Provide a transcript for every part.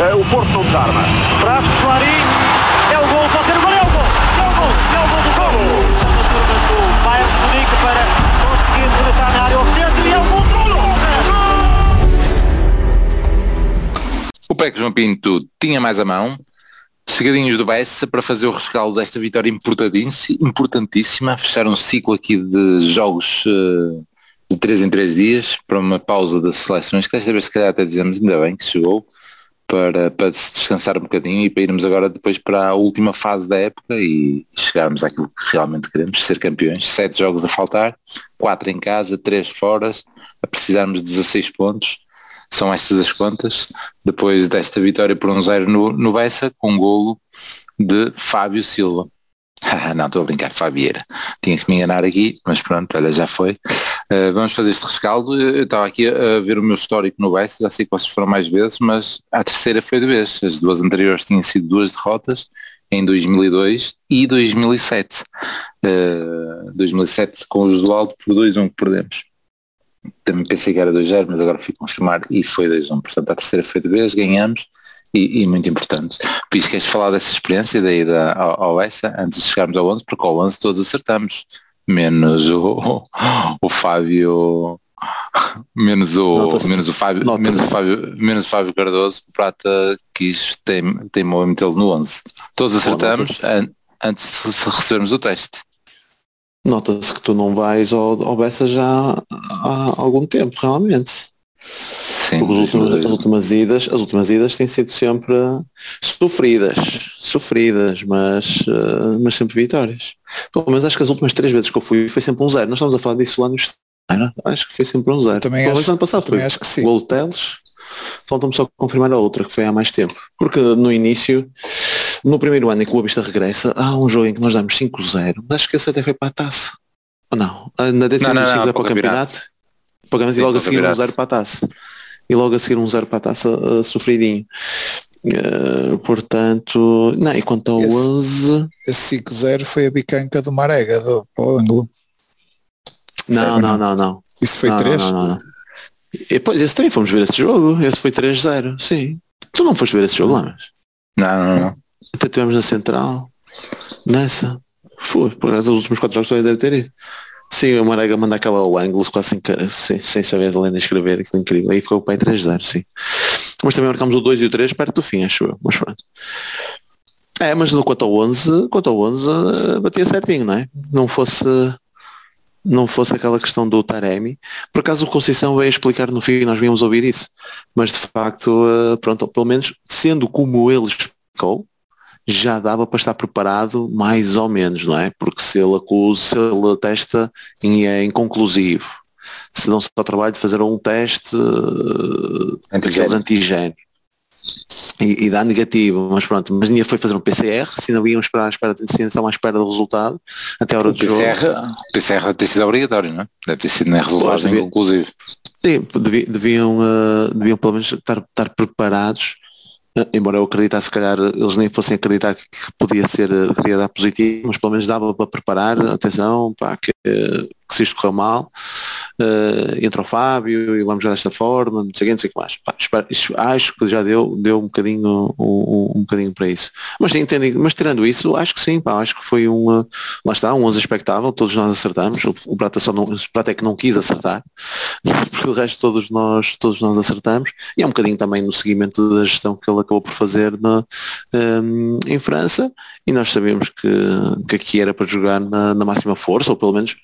O Porto não desarma. Traz. É o gol. Pode ser o gol. É o gol. É o gol. É o gol do gol. A turma do Bayern Munique para conseguir rematar na área. E é o gol do O João Pinto tinha mais a mão, chegadinhos do Bessa para fazer o rescaldo desta vitória importantíssima, fechar um ciclo aqui de jogos uh, de 3 em 3 dias para uma pausa das seleções, que vez se calhar até dizemos ainda bem que chegou para, para se descansar um bocadinho e para irmos agora depois para a última fase da época e chegarmos àquilo que realmente queremos, ser campeões. Sete jogos a faltar, quatro em casa, três fora, a precisarmos de 16 pontos são estas as contas, depois desta vitória por um zero no, no Bessa, com um golo de Fábio Silva. não, estou a brincar, Fabieira. Tinha que me enganar aqui, mas pronto, olha, já foi. Uh, vamos fazer este rescaldo. Eu estava aqui a ver o meu histórico no Bessa, já sei que vocês foram mais vezes, mas a terceira foi de vez. As duas anteriores tinham sido duas derrotas, em 2002 e 2007. Uh, 2007 com o Josualdo por 2-1 que perdemos também pensei que era 2-0, mas agora fui confirmar e foi 2-1. Portanto, a terceira foi de vez, ganhamos e, e muito importante. Por isso queres falar dessa experiência da ao, ao essa antes de chegarmos ao 11, porque ao 11 todos acertamos, menos o, o Fábio menos o menos o Fábio menos o Fábio menos o Fábio Cardoso o Prata quis tem a metê-lo no 11 todos acertamos an antes de recebermos o teste. Nota-se que tu não vais ao, ao Bessa já há algum tempo, realmente. Sim, as últimas, as últimas idas, as últimas idas têm sido sempre sofridas, sofridas, mas, uh, mas sempre vitórias. Pelo menos acho que as últimas três vezes que eu fui foi sempre um zero. Nós estamos a falar disso lá nos acho que foi sempre um zero. Também acho, ano passado também foi acho que sim. Gol Teles. Falta-me só confirmar a outra, que foi há mais tempo. Porque no início no primeiro ano em que o Boa regressa, há um jogo em que nós damos 5-0, acho que esse até foi para a taça. Ou não? Ah, na décima não, não, não, para o campeonato. Pagamos e logo a seguir um 0 para a taça. E logo a seguir um 0 para a taça uh, sofridinho. Uh, portanto, não, e quanto ao esse, 11 esse 5-0 foi a bicanca do Marega do ângulo não, não, não, não isso foi 3? Não, não, não, E, pois, esse também fomos ver esse jogo. Esse foi 3-0, sim. Tu não foste ver esse jogo lá, mas não, não, não. Até tivemos na central, nessa. Foi, por os últimos quatro jogos também deve ter ido. Sim, o Marega manda aquela ao ângulo quase sem, sem, sem saber ler nem escrever, aquilo incrível. Aí ficou o pai 3-0, sim. Mas também marcamos o 2 e o 3 perto do fim, acho eu. Mas pronto. É, mas no quanto ao 11, quanto ao 11 eh, batia certinho, não é? Não fosse não fosse aquela questão do Taremi. Por acaso o Conceição veio explicar no fim, nós vínhamos ouvir isso. Mas de facto, eh, pronto, pelo menos sendo como ele explicou, já dava para estar preparado mais ou menos, não é? Porque se ele acusa, se ele testa e é inconclusivo, se não se dá o trabalho de fazer um teste uh, antigênio. antigênio e, e, dá negativo, mas pronto, mas ninguém foi fazer um PCR, se ainda iam esperar, espera, se ainda estavam à espera do resultado, até a hora do PCR, jogo. PCR deve ter sido obrigatório, não é? Deve ter sido nem resultado nem conclusivo. Sim, deviam, uh, deviam pelo menos estar, estar preparados embora eu acreditasse se calhar eles nem fossem acreditar que podia ser, queria dar positivo, mas pelo menos dava para preparar, atenção, pá, que, que se isto correu mal, uh, entra o Fábio e vamos já desta forma, não sei o que, não sei o que mais. Pá, espero, acho que já deu, deu um bocadinho, um, um, bocadinho para isso. Mas entendem, mas tirando isso, acho que sim, pá, acho que foi um, lá está, um 11 expectável, todos nós acertamos, o, o Prata só não, o Prata é que não quis acertar, porque o resto todos nós, todos nós acertamos, e é um bocadinho também no seguimento da gestão que ele acabou por fazer na, um, em França, e nós sabemos que, que aqui era para jogar na, na máxima força, ou pelo menos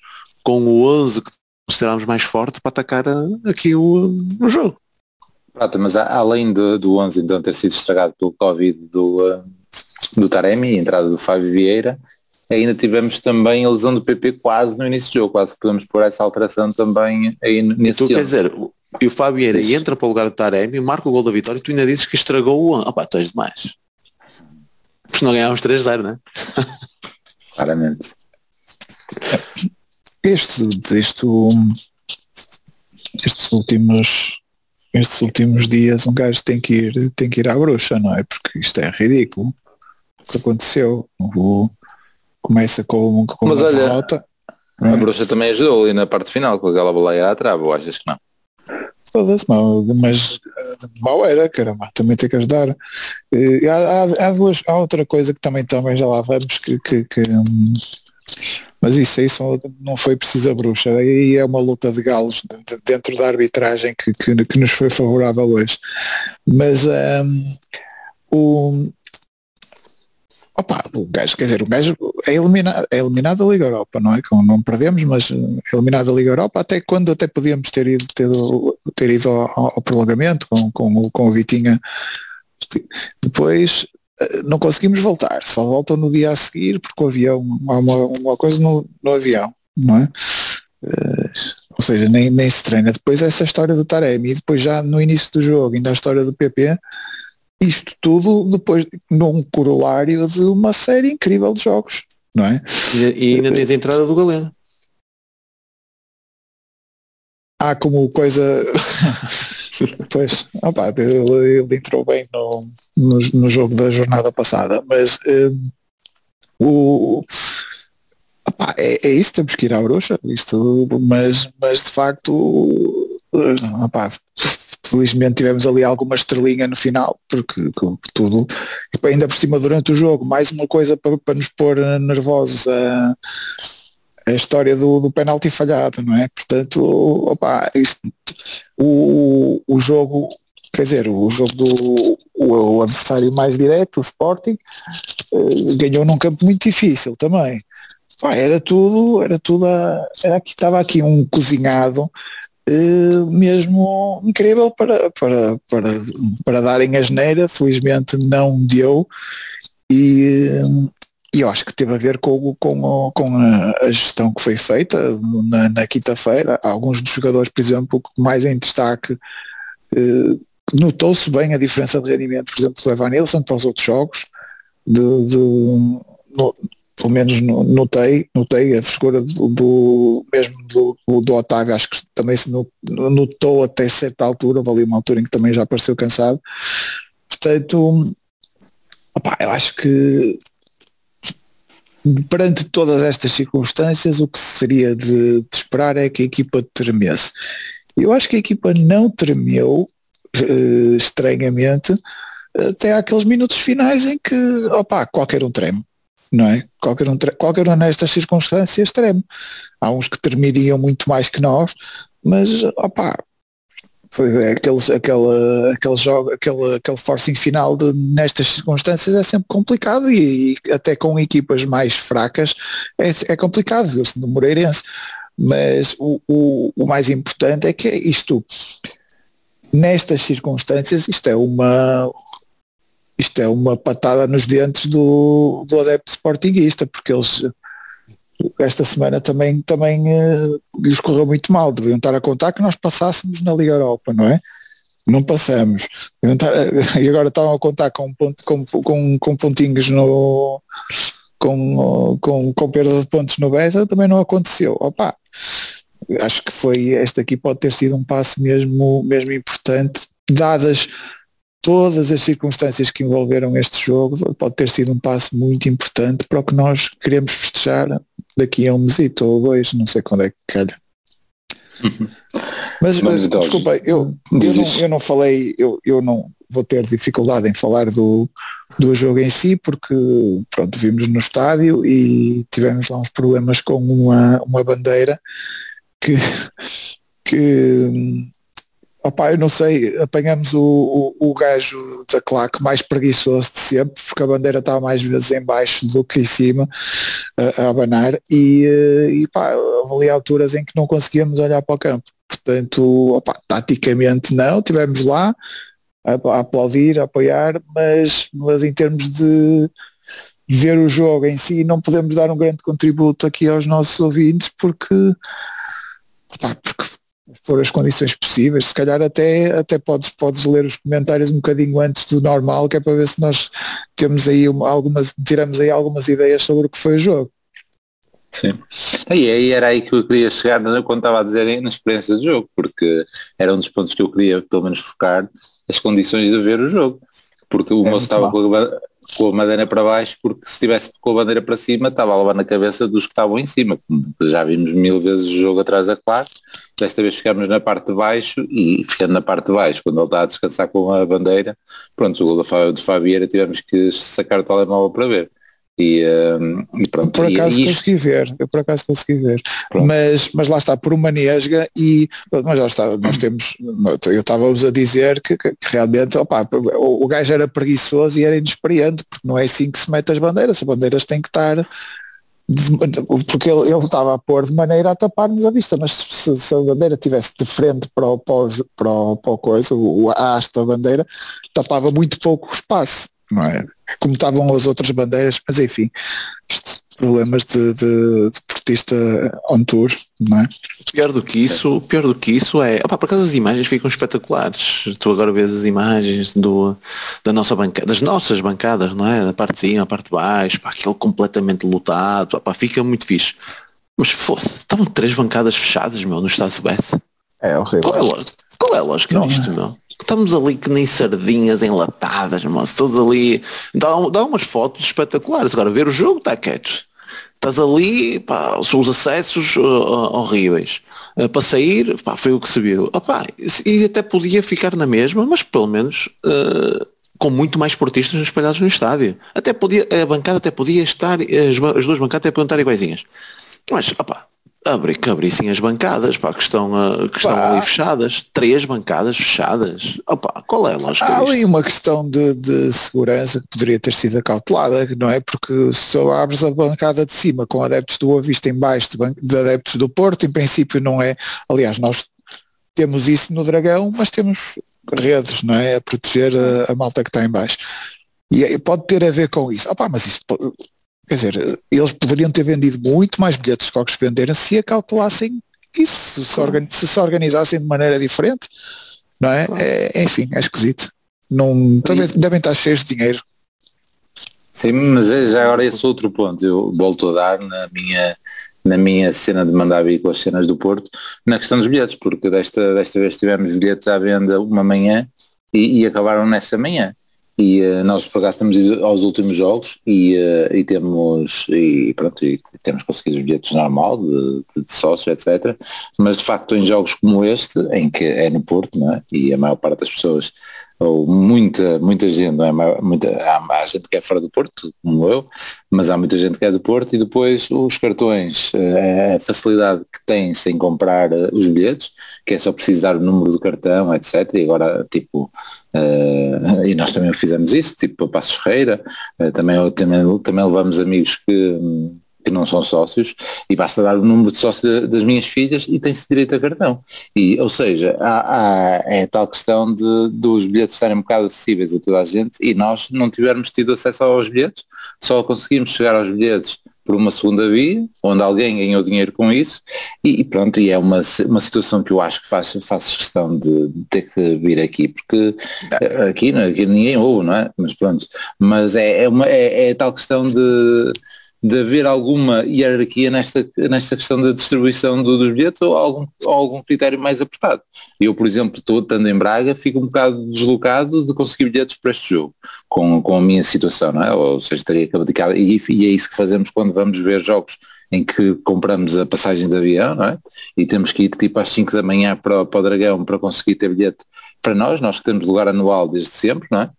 com o 11 que considerámos mais forte para atacar aqui o, o jogo. Prata, mas além do, do 11 então ter sido estragado pelo Covid do, do Taremi, entrada do Fábio Vieira, ainda tivemos também a lesão do PP quase no início do jogo, quase que podemos pôr essa alteração também aí nesse Tu quer dizer, e o Fábio Vieira entra para o lugar do Taremi, marca o gol da vitória e tu ainda dizes que estragou o 11. Opá, tu és demais. Porque não ganhávamos 3-0, não é? Claramente. Este, este, estes últimos estes últimos dias um gajo tem que ir tem que ir à bruxa, não é? Porque isto é ridículo o que aconteceu. O, começa com, com Mas uma olha, derrota. A é? bruxa também ajudou ali na parte final com aquela boleia à trave, ou achas que não? Foda-se, mal, mas mal era, caramba, também tem que ajudar. Há, há- há duas, há outra coisa que também, também já lá vamos, que, que- que, hum, mas isso aí não foi preciso a bruxa, aí é uma luta de galos de- de- dentro da arbitragem que, que, que nos foi favorável hoje. Mas hum, o, opa, o gajo, quer dizer, o gajo é eliminado, é eliminado da Liga Europa, não é? Com- Não perdemos, mas eh, eliminado da Liga Europa, até quando até podíamos ter ido, ter, ter ido ao, ao prolongamento com, com, com o Vitinha. Depois não conseguimos voltar, só voltam no dia a seguir porque o avião, há uma, uma coisa no, no avião, não é? Eh, ou seja, nem, nem se treina. Depois essa história do Taremi e depois já no início do jogo, ainda a história do PP, isto tudo depois num corolário de uma série incrível de jogos, não é? E, e ainda tens a entrada do Galeno. Há como coisa. pois, opa, ele, ele entrou bem no, no, no jogo da jornada passada, mas hum, o. opá, é, é isso, temos que ir à bruxa, isto, mas, mas de facto, eh, opá, felizmente tivemos ali alguma estrelinha no final, porque tudo, ainda por cima durante o jogo, mais uma coisa para, para nos pôr eh, nervosos a, a história do, do penalti falhado, não é? Portanto, opa, isto, o, o jogo, quer dizer, o jogo do o, o adversário mais direto, o Sporting, eh, ganhou num campo muito difícil também. Era tudo, era tudo, a, era aqui, estava aqui um cozinhado eh, mesmo incrível para, para, para, para darem a geneira, felizmente não deu e, e eu acho que teve a ver com, com, com a, gestão que foi feita na, na quinta-feira. Alguns dos jogadores, por exemplo, mais em destaque, eh, notou-se bem a diferença de rendimento, por exemplo, do Evan Nilsson para os outros jogos, de, de- no- pelo menos no- notei, notei a frescura do, do- mesmo do, do Otávio, acho que também se no- notou até certa altura, ali uma altura em que também já pareceu cansado. Portanto, eu acho que perante todas estas circunstâncias, o que seria de, de esperar é que a equipa tremesse. Eu acho que a equipa não tremeu, eh, estranhamente, até àqueles minutos finais em que, opá, qualquer um treme, não é? Qualquer um, qualquer um nestas circunstâncias treme. Há uns que tremeriam muito mais que nós, mas, opá, foi aqueles, aquela, aquele jogo, aquele, aquele forcing final de, nestas circunstâncias é sempre complicado e, e até com equipas mais fracas é, é complicado, viu-se no Moreirense. Mas o, o, o mais importante é que isto, nestas circunstâncias, isto é uma isto é uma patada nos dentes do, do adepto sportinguista, porque eles esta semana também, também eh, lhes correu muito mal, deviam estar a contar que nós passássemos na Liga Europa, não é? Não passamos. Estar- e agora estavam a contar com, ponto- com, com, com pontinhos no com, com, com perda de pontos no Beta, também não aconteceu. Opa, acho que foi este aqui pode ter sido um passo mesmo, mesmo importante, dadas todas as circunstâncias que envolveram este jogo, pode ter sido um passo muito importante para o que nós queremos festejar daqui a um mesito ou dois, não sei quando é que calha. Mas, mas então. desculpa, eu, eu, não, eu não falei, eu, eu não vou ter dificuldade em falar do, do jogo em si, porque pronto, vimos no estádio e tivemos lá uns problemas com uma, uma bandeira que, que opá, eu não sei, apanhamos o, o, o gajo da claque mais preguiçoso de sempre, porque a bandeira está mais vezes em baixo do que em cima a, a abanar e, eh, e pá, ali alturas em que não conseguíamos olhar para o campo. Portanto, taticamente não, tivemos lá a, a aplaudir, a apoiar, mas, mas em termos de ver o jogo em si não podemos dar um grande contributo aqui aos nossos ouvintes porque, opá, porque for as condições possíveis, se calhar até, até podes, podes ler os comentários um bocadinho antes do normal, que é para ver se nós temos aí uma- algumas, tiramos aí algumas ideias sobre o que foi o jogo. Sim. E aí era aí que eu queria chegar né, quando estava a dizer na experiência do jogo, porque era um dos pontos que eu queria pelo menos focar as condições de ver o jogo. Porque o É moço estava com a, com a bandeira para baixo, porque se estivesse com a bandeira para cima, estava a levar na cabeça dos que estavam em cima. Já vimos mil vezes o jogo atrás da claque, desta vez ficamos na parte de baixo e ficando na parte de baixo, quando ele está a descansar com a bandeira, pronto, o gol de Fabieira tivemos que sacar o telemóvel para ver. E, uh, e pronto. Por acaso e, consegui ver, eu por acaso consegui ver. Mas, mas lá está, por uma nesga e mas lá está, nós temos, eu estava-vos a dizer que, que, que realmente opa, o, o gajo era preguiçoso e era inexperiente, porque não é assim que se mete as bandeiras, as bandeiras têm que estar porque ele, ele estava a pôr de maneira a tapar-nos a vista, mas se, se, a bandeira estivesse de frente para o, para o, para o, para o coisa, o, a haste da bandeira, tapava muito pouco o espaço não é? Como estavam as outras bandeiras, mas enfim, problemas de, de, de portista on tour, não é? Pior do que isso, pior do que isso é, opa, por acaso as imagens ficam espetaculares. Tu agora vês as imagens do, da nossa banca, das nossas bancadas, não é? Da parte de cima, a parte de baixo, pá, aquele completamente lotado, opa, fica muito fixe. Mas foda estavam três bancadas fechadas, meu, no estado West. É horrível. Qual é a lógica, qual é a lógica disto, meu? Estamos ali que nem sardinhas enlatadas, mas todos ali. Dá, dá umas fotos espetaculares. Agora, ver o jogo está quieto. Estás ali, pá, os acessos uh, horríveis. Uh, para sair, pá, foi o que se viu. Opa, e até podia ficar na mesma, mas pelo menos uh, com muito mais portistas espalhados no estádio. Até podia, a bancada até podia estar, as, as duas bancadas até podiam estar iguaizinhas. Mas, opa, abrir, que abrissem as bancadas, pá, que estão, uh, que estão ali fechadas. Três bancadas fechadas. Opa, qual é a lógica Há ali uma questão de, de, segurança que poderia ter sido acautelada, não é? Porque se tu abres a bancada de cima com adeptos do Boa Vista em baixo de, de adeptos do Porto, em princípio não é. Aliás, nós temos isso no Dragão, mas temos redes, não é? A proteger a, a malta que está em baixo. E pode ter a ver com isso. Opa, mas isso Quer dizer, eles poderiam ter vendido muito mais bilhetes do que os venderam se acautelassem isso, se, organiz, se, se organizassem de maneira diferente. Não é? é enfim, é esquisito. Não, devem, devem estar cheios de dinheiro. Sim, mas é já agora esse outro ponto, eu volto a dar na minha, na minha cena de mandar vir com as cenas do Porto, na questão dos bilhetes, porque desta, desta vez tivemos bilhetes à venda uma manhã e, e acabaram nessa manhã e uh, nós por acaso estamos aos últimos jogos e, uh, e temos e pronto e temos conseguido os bilhetes normal de, de, de sócio etc mas de facto em jogos como este em que é no Porto não é? e a maior parte das pessoas ou muita, muita gente, não é? Muita, há, há, gente que é fora do Porto, como eu, mas há muita gente que é do Porto e depois os cartões, eh, a facilidade que tem sem comprar os bilhetes, que é só precisar o número do cartão, etc. E agora, tipo, Uh, e nós também fizemos isso, tipo a Passos Ferreira, uh, também, também, também levamos amigos que, que não são sócios e basta dar o número de sócio das minhas filhas e tem-se direito a cartão. E, ou seja, há, há, é tal questão de, dos bilhetes estarem um bocado acessíveis a toda a gente e nós não tivermos tido acesso aos bilhetes, só conseguimos chegar aos bilhetes por uma segunda via, onde alguém ganhou dinheiro com isso, e, e, pronto, e é uma, uma situação que eu acho que faço, faço questão de, de ter que vir aqui, porque aqui, aqui ninguém ouve, não é? Mas pronto, mas é, é, uma, é, é tal questão de de haver alguma hierarquia nesta, nesta questão da distribuição do, dos bilhetes ou algum, ou algum critério mais apertado. Eu, por exemplo, estou estando em Braga, fico um bocado deslocado de conseguir bilhetes para este jogo, com, com a minha situação, não é? Ou seja, teria que e, e é isso que fazemos quando vamos ver jogos em que compramos a passagem de avião, é? E temos que ir tipo às 5 da manhã para, para o Dragão para conseguir ter bilhete para nós, nós que temos lugar anual desde sempre, não é?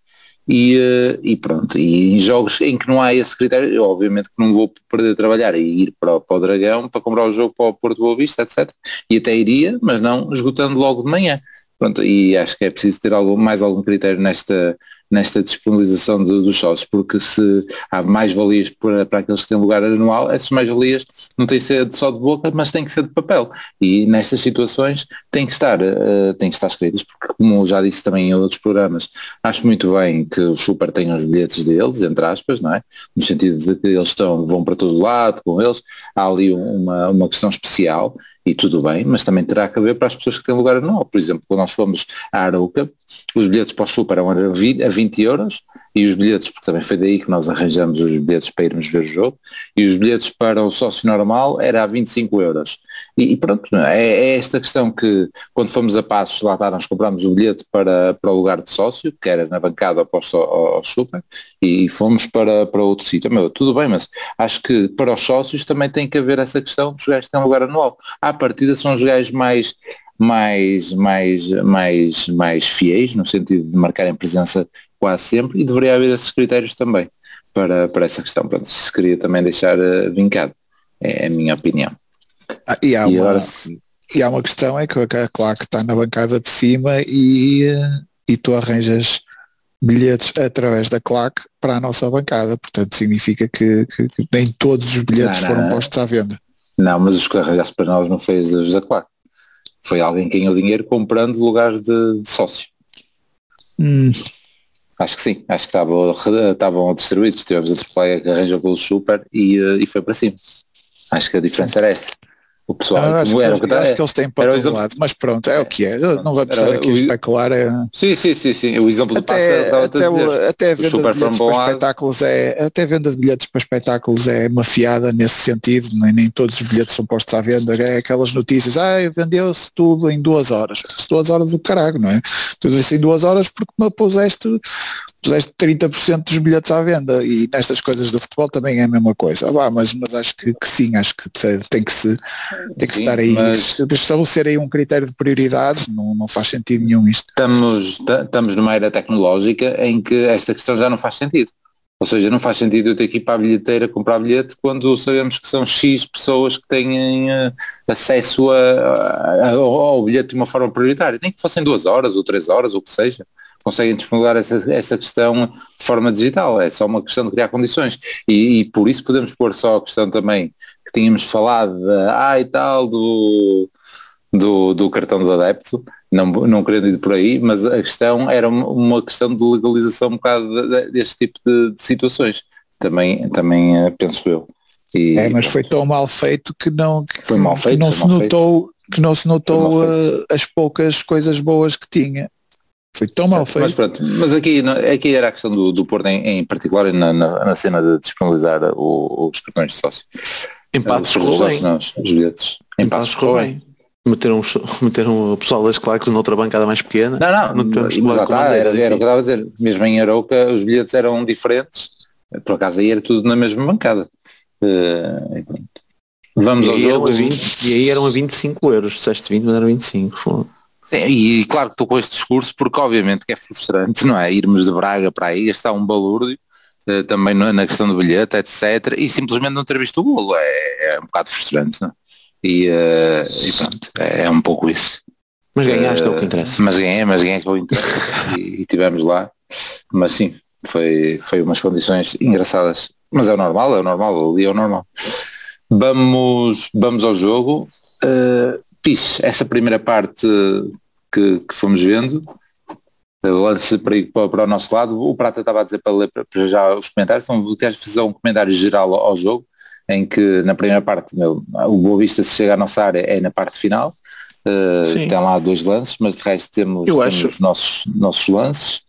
E, eh, e, pronto, e em jogos em que não há esse critério, eu obviamente que não vou perder de trabalhar e ir para, o, para o Dragão para comprar o jogo para o Porto Boa Vista, etc. E até iria, mas não esgotando logo de manhã. Pronto, e acho que é preciso ter algo, mais algum critério nesta, nesta disponibilização de, dos sócios, porque se há mais valias para, para aqueles que têm lugar anual, essas mais valias não têm que ser só de boca, mas têm que ser de papel. E nestas situações têm que estar, uh, têm que estar escritas, porque como já disse também em outros programas, acho muito bem que o Super tenha os bilhetes deles, entre aspas, não é? No sentido de que eles estão, vão para todo lado com eles, há ali uma, uma questão especial e tudo bem, mas também terá que haver para as pessoas que têm lugar anual. Por exemplo, quando nós fomos à Arouca, os bilhetes para o Super eram a 20, a 20 euros e os bilhetes, porque também foi daí que nós arranjamos os bilhetes para irmos ver o jogo, e os bilhetes para o sócio normal era a 25 euros. E, pronto, é, é, esta questão que quando fomos a Passos, lá está, nós compramos o bilhete para, para o lugar de sócio, que era na bancada oposto ao, ao Super, e fomos para, para outro sítio. Meu, tudo bem, mas acho que para os sócios também tem que haver essa questão dos gajos que têm lugar anual. À partida são os gajos mais mais, mais, mais, mais fiéis, no sentido de marcarem presença quase sempre, e deveria haver esses critérios também para, para essa questão. Pronto, se queria também deixar uh, vincado, é a minha opinião. Ah, e, há e, uma, e há uma questão, é que a claque está na bancada de cima e, e tu arranjas bilhetes através da claque para a nossa bancada, portanto significa que, que, que nem todos os bilhetes não, não, foram postos à venda. Não, mas os que arranjaste para nós não foi os da claque. Foi alguém que ganhou dinheiro comprando lugares de, de sócio. Hum. Acho que sim, acho que estavam, estavam distribuídos, tivemos outro player que arranjou pelo super e, eh, e foi para cima. Acho que a diferença era essa. O pessoal, ah, acho, que, eles, que, acho que eles têm para todo lado, mas pronto, é o que é. Não vamos estar aqui a especular. É... Sim, sim, sim, sim. O exemplo até, do até, o, até a venda de bilhetes para espetáculos é até venda de bilhetes para espetáculos é mafiada nesse sentido, nem, nem todos os bilhetes são postos à venda, é aquelas notícias, ah, vendeu-se tudo em duas horas. Duas horas do caralho, não é? Tudo isso em duas horas porque me puseste puseste 30% dos bilhetes à venda e nestas coisas do futebol também é a mesma coisa. Ah, mas, mas acho que, que, sim, acho que tem que se tem que sim, estar aí, mas... estabelecer aí um critério de prioridades, não, não faz sentido nenhum isto. Estamos, estamos numa era tecnológica em que esta questão já não faz sentido. Ou seja, não faz sentido eu ter que ir para a bilheteira comprar bilhete quando sabemos que são X pessoas que têm uh, acesso a, a, ao bilhete de uma forma prioritária, nem que fossem duas horas ou três horas, ou o que seja conseguem disponibilizar essa, essa questão de forma digital, é só uma questão de criar condições e, e por isso podemos pôr só a questão também que tínhamos falado ah e tal do, do, do cartão do adepto, não, não querendo ir por aí, mas a questão era uma questão de legalização um bocado deste tipo de, de situações, também, também eh, penso eu. E, é, mas foi tão mal feito que não, que, foi mal feito, que não se notou feito. que não se notou uh, as poucas coisas boas que tinha. Foi tão mal feito. Mas, pronto, mas aqui, aqui era a questão do, do Porto em, em particular na, na, na, cena de disponibilizar o, os cartões de sócio. Em Passos correu bem. Não, os bilhetes. Em, em Passos correu bem. Meteram, meteram o pessoal das claques noutra bancada mais pequena. Não, não, não mas lá está, era, era o que estava a dizer. Mesmo em Arouca os bilhetes eram diferentes. Por acaso aí era tudo na mesma bancada. Uh, Vamos e ao jogo. 20, e aí eram a 25 euros. Disseste 20, mas eram 25. Foi. Sim, e, claro que estou com este discurso porque obviamente que é frustrante, não é? Irmos de Braga para aí, gastar um balúrdio, uh, também na questão do bilhete, etc. E simplesmente não ter visto o bolo. É, é um bocado frustrante, não é? E, uh, e pronto, é, é, um pouco isso. Mas ganhaste uh, o que interessa. Mas ganhei, mas ganhei que é o interessa e, e tivemos lá. Mas sim, foi, foi umas condições engraçadas. Mas é o normal, é o normal, dia é o normal. Vamos, vamos ao jogo. Uh, fixe essa primeira parte que, que fomos vendo, lance para, para o nosso lado, o Prata estava a dizer para ler para já os comentários, então queres fazer um comentário geral ao, jogo, em que na primeira parte meu, o Boa Vista se chega à nossa área é na parte final, uh, tem lá dois lances, mas de resto temos, temos acho... os nossos, nossos lances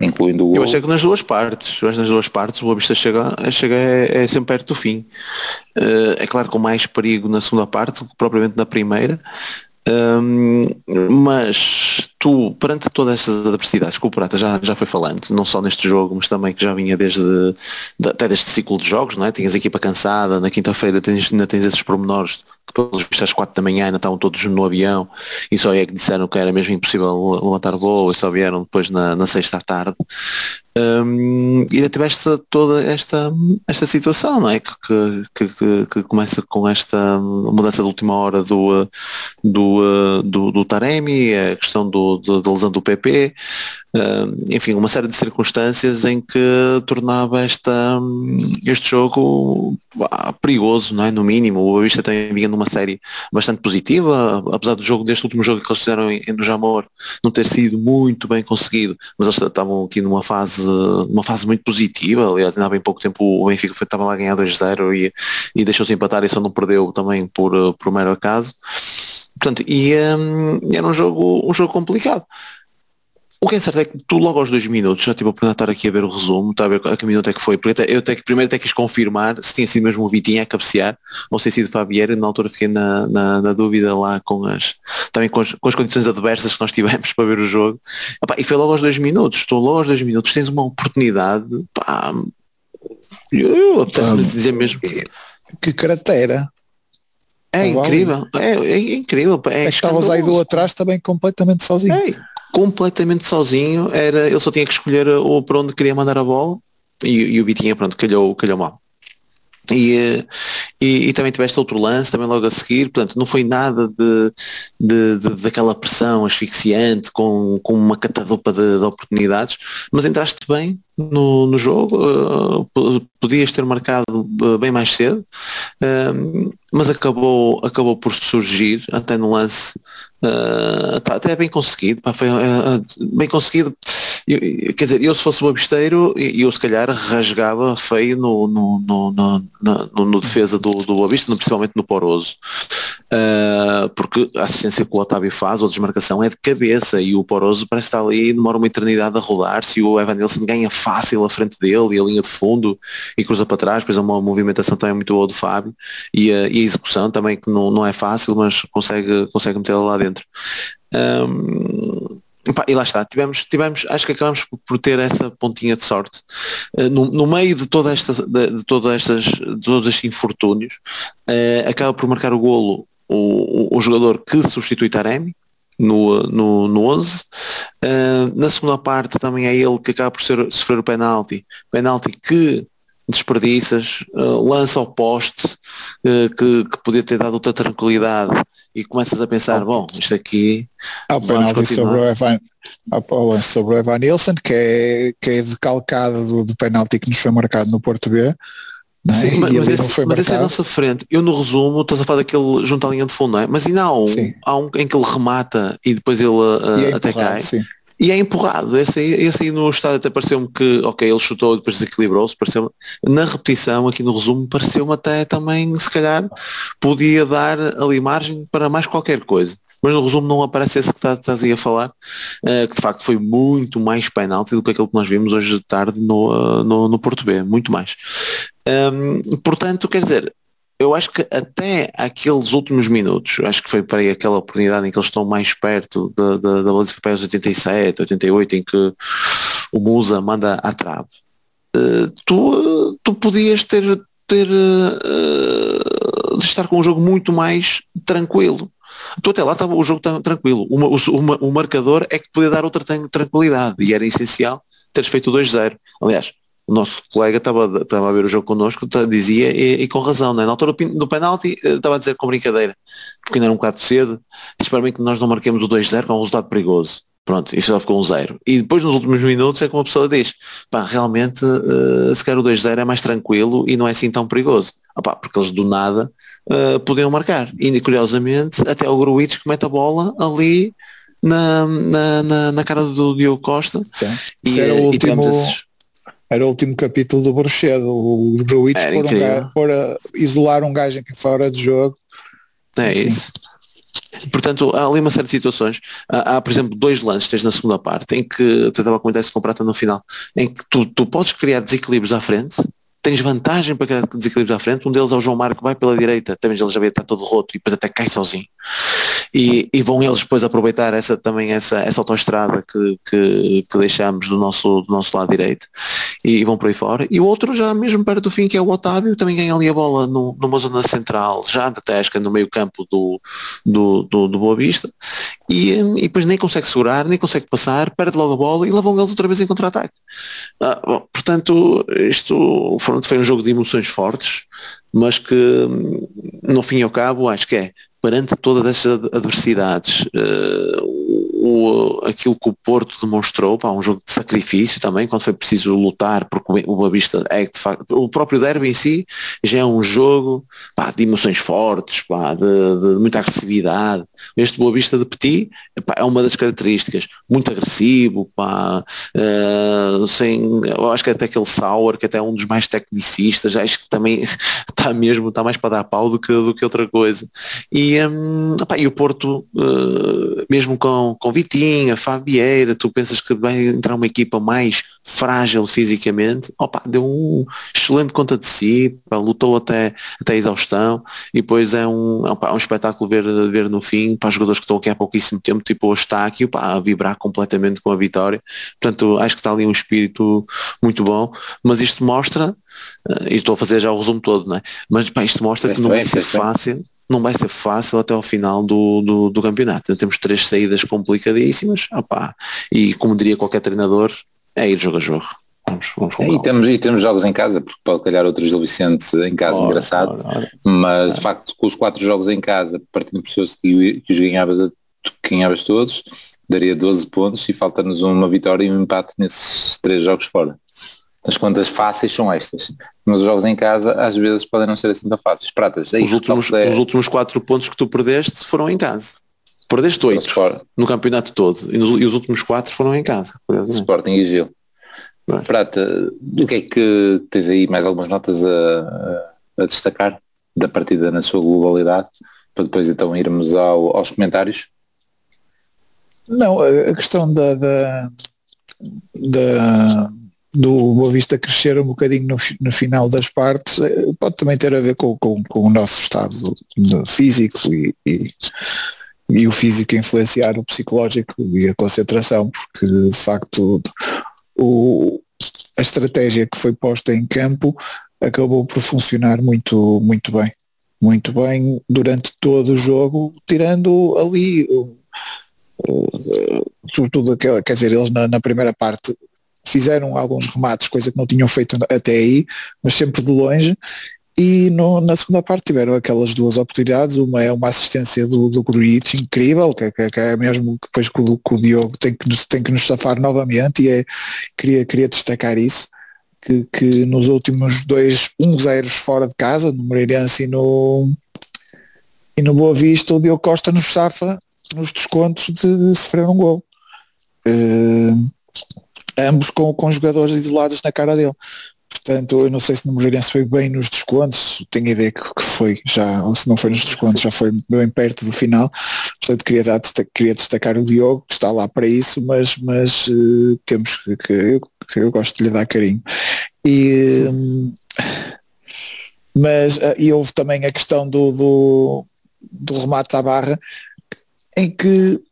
incluindo o. Eu achei que nas duas partes, eu acho que nas duas partes o Boa Vista chega, chega é, é sempre perto do fim. Uh, é claro com mais perigo na segunda parte do que propriamente na primeira, um, mas tu, perante todas essas adversidades que o Prata já, já foi falando, não só neste jogo, mas também que já vinha desde até deste ciclo de jogos, não é? Tinhas a equipa cansada, na quinta-feira tens, ainda tens esses pormenores pelos vistos às quatro da manhã ainda estavam todos no avião e só é que disseram que era mesmo impossível levantar voo e só vieram depois na, na sexta à tarde. Um, e ainda tiveste toda esta, esta situação, não é? Que, que, que, que começa com esta mudança de última hora do, do, do, do Taremi, a questão do, do, da lesão do PP, enfim, uma série de circunstâncias em que tornava esta, este jogo perigoso, não é? no mínimo. O Vista tem vindo uma série bastante positiva, apesar do jogo deste último jogo que eles fizeram em, no Jamor não ter sido muito bem conseguido, mas eles estavam aqui numa fase, numa fase muito positiva, aliás, ainda há bem pouco tempo o Benfica estava lá a ganhar 2-0 e, e deixou-se empatar e só não perdeu também por, por mero acaso. Portanto, e um, era um jogo, um jogo complicado o que é certo é que tu logo aos dois minutos, já tive a oportunidade de estar aqui a ver o resumo, está a ver a que minuto é que foi, porque eu até que primeiro até quis confirmar se tinha sido mesmo o Vitinho a cabecear ou se tinha sido Fabiera, na altura fiquei na, na, na, dúvida lá com as, também com as, com as condições adversas que nós tivemos para ver o jogo. Epá, e foi logo aos dois minutos, estou logo aos dois minutos, tens uma oportunidade, pá, eu, eu apetece-me dizer mesmo. Que cratera. É incrível, é, é, incrível. É, é que estavas aí do atrás também completamente sozinho. É, completamente sozinho, era, ele só tinha que escolher o para onde queria mandar a bola e, e o Bitinha pronto, calhou, calhou mal. E, e, e, também tiveste outro lance também logo a seguir, portanto não foi nada de, de, de daquela pressão asfixiante com, com uma catadupa de, de oportunidades, mas entraste bem no, no jogo, uh, podias ter marcado uh, bem mais cedo, uh, mas acabou, acabou por surgir até no lance, tá, até bem conseguido, bem conseguido eu, quer dizer, eu se fosse o Boabisteiro, eu se calhar rasgava feio no, no, no, no, no, no defesa do, do Boavista, principalmente no Poroso. Uh, porque a assistência que o Otávio faz, ou desmarcação, é de cabeça e o Poroso parece estar ali demora uma eternidade a rodar-se e o Evan Nilsson ganha fácil à frente dele e a linha de fundo e cruza para trás, depois é uma movimentação também muito boa do Fábio e a, e a execução também que não, não é fácil, mas consegue, consegue metê-la lá dentro. Um, e lá está, tivemos, tivemos, acho que acabamos por ter essa pontinha de sorte. Uh, no, no, meio de, toda esta, de, de, todas estas, de todos estes infortúnios, uh, acaba por marcar o golo o, o, o jogador que substitui Taremi, no, no, no 11. Uh, eh, na segunda parte também é ele que acaba por ser, sofrer o penalti, penalti que desperdiças, uh, lança ao poste uh, que, que podia ter dado outra tranquilidade e começas a pensar, bom, isto aqui há o penalti sobre o Evan há sobre o Evan Nilsson que é, que é decalcado do, do penalti que nos foi marcado no Porto B é? Sim, mas, mas, esse, mas esse, é a nossa frente. Eu no resumo, estás a falar daquele junto à linha de fundo, não é? Mas ainda há um, há um em que ele remata e depois ele uh, é até cai. Sim. E é empurrado. Esse aí, esse aí no estádio até pareceu-me que, ok, ele chutou e depois desequilibrou-se, pareceu na repetição, aqui no resumo, pareceu-me até também, se calhar, podia dar ali margem para mais qualquer coisa. Mas no resumo não aparece esse que estás, estás aí a falar, uh, que de facto foi muito mais penalti do que aquilo que nós vimos hoje de tarde no, uh, no, no Porto B, muito mais. Um, portanto, quer dizer, eu acho que até aqueles últimos minutos, acho que foi para aí aquela oportunidade em que eles estão mais perto da, da, da baliza aos 87, 88, em que o Musa manda à trave. Uh, tu, tu podias ter, ter uh, de estar com um jogo muito mais tranquilo. Tu até lá estava o jogo tranquilo. O, o, o, marcador é que podia dar outra tranquilidade e era essencial teres feito 2-0. Aliás, o nosso colega estava, estava a ver o jogo connosco, tá, dizia, e, e com razão, né? na altura do penalti eh, estava a dizer com brincadeira, porque ainda era um bocado cedo, espero bem que nós não marquemos o 2-0 com um resultado perigoso. Pronto, isto já ficou um zero. E depois nos últimos minutos é como a pessoa diz, pá, realmente uh, se quer o 2-0 é mais tranquilo e não é assim tão perigoso. Opá, porque eles do nada uh, podiam marcar. E curiosamente até o Gruitch que mete a bola ali na, na, na, na cara do Diogo Costa. Sim. E, era o último, esses era o último capítulo do Borchedo, o Bruitz por, um por uh, isolar um gajo aqui fora de jogo. É Enfim. isso. Portanto, há ali uma série de situações. Há, há, por exemplo, dois lances tens na segunda parte, em que, eu estava a comentar isso com o Prata no final, em que tu, tu podes criar desequilíbrios à frente, tens vantagem para criar desequilíbrios à frente, um deles é o João Marco, vai pela direita, também ele já vai estar todo roto e depois até cai sozinho e, e, vão eles depois aproveitar essa também essa, essa autoestrada que, que, que deixamos do nosso, do nosso lado direito e, e, vão por aí fora. E o outro já mesmo perto do fim, que é o Otávio, também ganha ali a bola no, numa zona central, já da Tesca, no meio campo do, do, do, do Boa Vista, e, e depois nem consegue segurar, nem consegue passar, perde logo a bola e lá vão eles outra vez em contra-ataque. Ah, portanto, isto foi um jogo de emoções fortes, mas que no fim e ao cabo acho que é perante todas essas adversidades, uh, o, aquilo que o Porto demonstrou, pá, um jogo de sacrifício também, quando foi preciso lutar, porque o Boa Vista é de facto, o próprio derby em si já é um jogo pá, de emoções fortes, pá, de, de, muita agressividade. Este Boa Vista de Petit pá, é uma das características, muito agressivo, pá, uh, sem, eu acho que até aquele Sauer, que até é um dos mais tecnicistas, acho que também está mesmo, está mais para dar pau do que, do que outra coisa. E, um, pá, e o Porto, uh, mesmo com, com Vitinha, Fabieira, tu pensas que vai entrar uma equipa mais frágil fisicamente, opa, deu um excelente conta de si, pá, lutou até, até a exaustão e depois é um, é um, pá, um espetáculo ver, ver no fim para os jogadores que estão aqui há pouquíssimo tempo, tipo hoje está aqui pá, a vibrar completamente com a vitória, portanto acho que está ali um espírito muito bom, mas isto mostra, uh, e estou a fazer já o resumo todo, é? mas pá, isto mostra que não vai ser fácil não vai ser fácil até ao final do, do, do campeonato. Temos três saídas complicadíssimas, opá, e como diria qualquer treinador, é ir jogo a jogo. Vamos, vamos é, e, temos, e temos jogos em casa, porque pode calhar outros Gil Vicente em casa, ora, engraçado, ora, ora. mas de facto com os quatro jogos em casa, partindo por pessoas que, que os ganhavas, ganhavas todos, daria 12 pontos e falta-nos uma vitória e um empate nesses três jogos fora. As contas fáceis são estas, mas os jogos em casa às vezes podem não ser assim tão fáceis. Pratas, aí, os, últimos, os últimos quatro pontos que tu perdeste foram em casa. Perdeste oito no campeonato todo e, nos, e, os últimos quatro foram em casa. Sporting e Gil. Bem. Prata, o que é que tens aí mais algumas notas a, a, destacar da partida na sua globalidade para depois então irmos ao, aos comentários? Não, a questão da, da, da do Boa Vista crescer um bocadinho no, no final das partes eh, pode também ter a ver com, com, com o nosso estado físico e, e, e, o físico influenciar o psicológico e a concentração, porque de facto o, a estratégia que foi posta em campo acabou por funcionar muito, muito bem. Muito bem durante todo o jogo, tirando ali sobretudo aquela, quer dizer, eles na, na primeira parte fizeram alguns remates, coisa que não tinham feito até aí, mas sempre de longe. E no, na segunda parte tiveram aquelas duas oportunidades, uma é uma assistência do, do Gruitch incrível, que, que, que, é mesmo depois que o, que o Diogo tem que, nos, tem que nos safar novamente e é, queria, queria destacar isso, que, que nos últimos dois 1-0 fora de casa, no Moreirense e no, e no Boa Vista, o Diogo Costa nos safa nos descontos de sofrer um gol. Uh, ambos com, com jogadores isolados na cara dele. Portanto, eu não sei se no Moreirense foi bem nos descontos, tenho a ideia que, que foi já, ou se não foi nos descontos, já foi bem perto do final. Portanto, queria, dar, queria destacar o Diogo, que está lá para isso, mas, mas uh, temos que, que eu, eu gosto de lhe dar carinho. E, um, mas uh, e houve também a questão do, do, do remate à barra, em que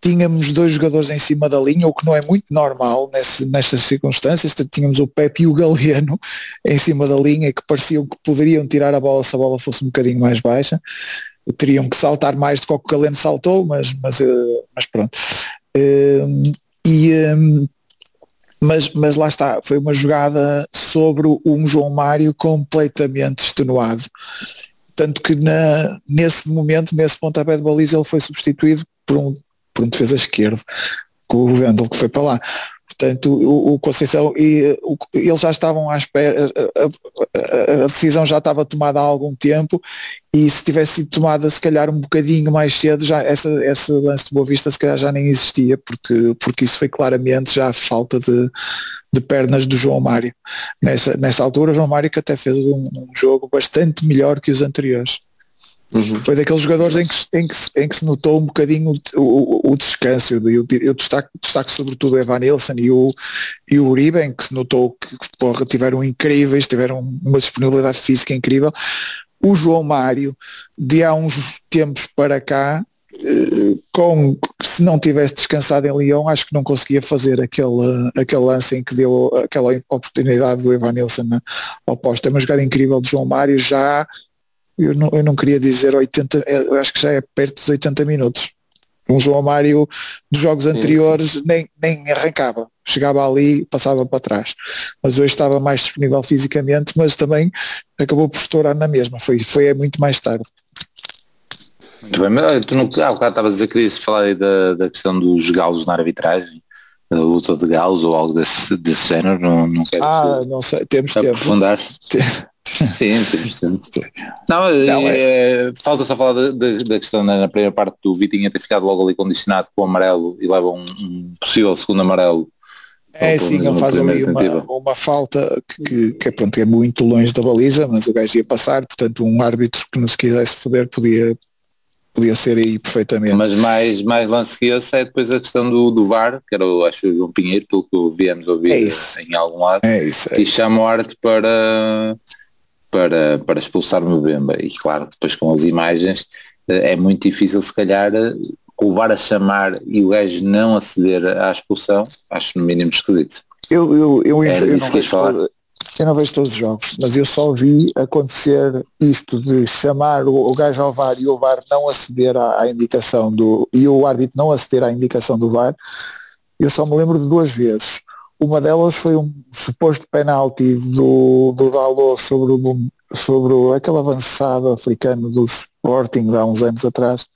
tínhamos dois jogadores em cima da linha, o que não é muito normal nesse, nestas circunstâncias, tínhamos o Pepe e o Galeno em cima da linha que pareciam que poderiam tirar a bola se a bola fosse um bocadinho mais baixa, teriam que saltar mais do que o que o Galeno saltou, mas, mas, eh, mas pronto. Ehm, e, ehm, mas, mas lá está, foi uma jogada sobre um João Mário completamente extenuado. Tanto que na, nesse momento, nesse pontapé de baliza, ele foi substituído por um por um defesa esquerdo, com o Vendel que foi para lá. Portanto, o, o Conceição e o, eles já estavam à espera, a, a, a, decisão já estava tomada há algum tempo e se tivesse sido tomada se calhar um bocadinho mais cedo, já essa, esse lance de Boa Vista se calhar já nem existia, porque, porque isso foi claramente já a falta de, de pernas do João Mário. Nessa, nessa altura João Mário que até fez um, um jogo bastante melhor que os anteriores. Uhum. Foi daqueles jogadores em que, em que, em que se notou um bocadinho o, o, o descanso. Eu, eu destaco, destaco sobretudo o Evan Nilsson e o, e o Uribe, em que se notou que, porra, tiveram incríveis, tiveram uma disponibilidade física incrível. O João Mário, de há uns tempos para cá, eh, com, se não tivesse descansado em Lyon, acho que não conseguia fazer aquele, aquele lance em que deu aquela oportunidade do Evan Nilsson ao posto. É uma jogada incrível de João Mário, já eu não, eu não queria dizer 80, é, eu acho que já é perto dos 80 minutos. Um João Mário dos jogos anteriores sim, sim. Nem, nem arrancava, chegava ali passava para trás. Mas hoje estava mais disponível fisicamente, mas também acabou por estourar na mesma, foi, foi muito mais tarde. Muito bem, mas tu não, ah, estavas a dizer que querias falar aí da, da questão dos galos na arbitragem, da luta de galos ou algo desse, desse género, não, não quero Ah, não sei, temos tempo. Aprofundar. Sim, sim. Não, não é... É, falta só falar da, da, questão na primeira parte do Vitinha ter ficado logo ali condicionado com o amarelo e leva um, um possível segundo amarelo. É sim, ele faz ali uma, uma, falta que, que, pronto, é muito longe da baliza, mas o gajo ia passar, portanto um árbitro que não se quisesse foder podia, podia ser aí perfeitamente. Mas mais, mais lance que esse é depois a questão do, do VAR, que era o, acho o João Pinheiro, pelo que viemos ouvir é em algum lado, é isso, é que isso. chama o arte para, para, para expulsar o Mbemba. E claro, depois com as imagens é muito difícil se calhar o VAR a chamar e o gajo não aceder à expulsão, acho no mínimo esquisito. Eu, eu, eu, eu, disso não vejo todo- eu não vejo todos os jogos, mas eu só vi acontecer isto de chamar o, o gajo ao VAR e o VAR não aceder à, à indicação do e o árbitro não aceder à indicação do VAR. Eu só me lembro de duas vezes. Uma delas foi um suposto penalti do, do Dalot sobre, o, sobre aquele avançado africano do Sporting de há uns anos atrás,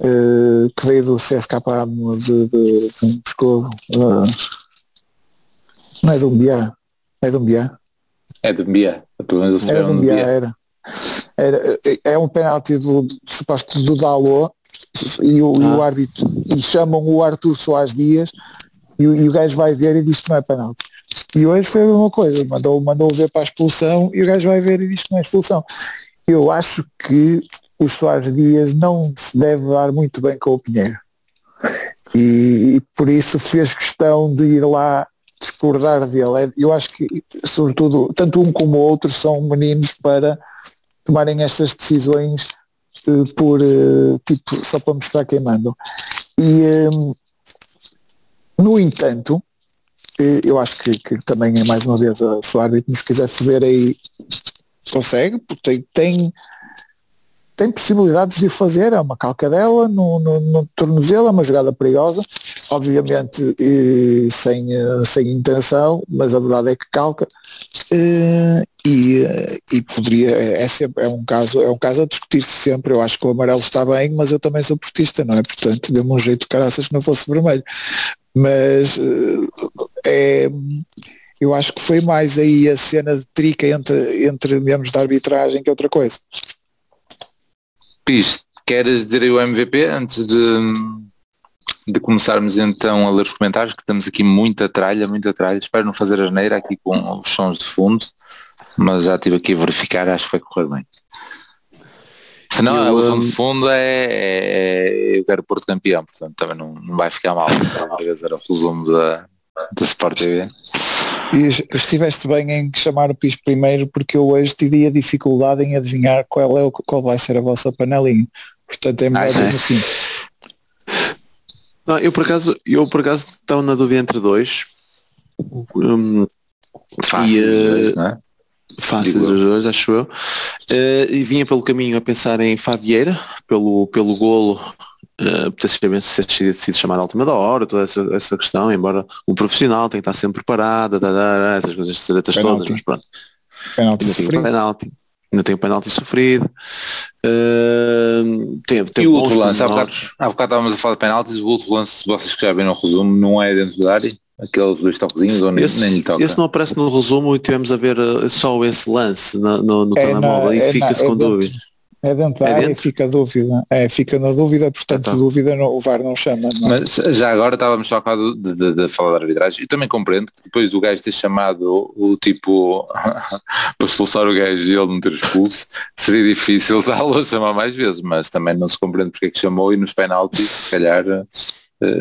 eh, que veio do CSKA de, de, de Moscou. eh, não é do Umbiá, é do Umbiá. É de Mbia, pelo menos Era do Umbiá, Mbia. era. era. É um penalti do, do suposto do Dalot e o, e o Ah. árbitro e chamam o Arthur Soares Dias e, e o gajo vai ver e diz que não é penalti. E hoje foi a mesma coisa, mandou, mandou ver para a expulsão e o gajo vai ver e diz que não é expulsão. Eu acho que o Soares Dias não se deve dar muito bem com o Pinheiro. E, e por isso fez questão de ir lá discordar dele. É- Eu acho que, sobretudo, tanto um como o outro são meninos para tomarem estas decisões eh, por eh, tipo só para mostrar quem mandam. E eh, no entanto, eh, eu acho que, que também é mais uma vez se o árbitro nos quiser fazer aí consegue, porque tem, tem, possibilidades de o fazer, é uma calcadela no, no, no tornozelo, é uma jogada perigosa, obviamente eh, sem, eh, sem intenção, mas a verdade é que calca. E, e poderia, é, sempre, é um caso, é um caso a discutir-se sempre, eu acho que o amarelo está bem, mas eu também sou portista, não é? Portanto, deu-me um jeito de caraças que não fosse vermelho. Mas eh, é, eu acho que foi mais aí a cena de trica entre, entre membros da arbitragem que outra coisa. Pis, queres dizer o MVP antes de, de começarmos então a ler os comentários, que estamos aqui muita tralha, muita tralha. Espero não fazer asneira aqui com os sons de fundo, mas já estive aqui a verificar, acho que vai correr bem. Se não, Eu, o som hum, de fundo é, é- eu quero Porto campeão, portanto também não, não vai ficar mal. Talvez era o resumo da, da Sport TV. E es- estiveste bem em chamar o PIS primeiro porque eu hoje teria dificuldade em adivinhar qual, é o, qual vai ser a vossa panelinha. Portanto é melhor Ah, ir é? no fim. Não, eu por acaso, eu por acaso estava na dúvida entre dois. Hum, Fácil, E, eh, não é? Fáceis os dois, acho eu. Eh, e vinha pelo caminho a pensar em Fabieira, pelo, pelo golo, uh, potencialmente ser sido, sido chamado à última da hora, toda essa, essa questão, embora um profissional tem que estar sempre preparado, tá, tá, essas coisas tretas todas, mas pronto. Penalti Ainda tem o sofrido. penalti. Ainda tem o penalti sofrido. Uh, tem, tem E o outro lance, há bocado, há bocado estávamos a falar de penaltis, o outro lance, vocês que já viram o resumo, não é dentro da área, aqueles dois toquezinhos ou nem, Esse, nem lhe toca. esse não aparece no resumo e tivemos a ver uh, só esse lance no, no, no É telemóvel na- e é fica-se é com dentro. dúvida. É dentro da É área dentro? fica a dúvida. É, fica na dúvida, portanto tá. dúvida não- o VAR não chama. Não. é? Mas já agora estávamos só a de, de, de falar da arbitragem. Eu também compreendo que depois do gajo ter chamado o, tipo para expulsar o gajo e ele não ter expulso, seria difícil dá-lo a chamar mais vezes, mas também não se compreende porque é que chamou e nos penaltis se calhar eh,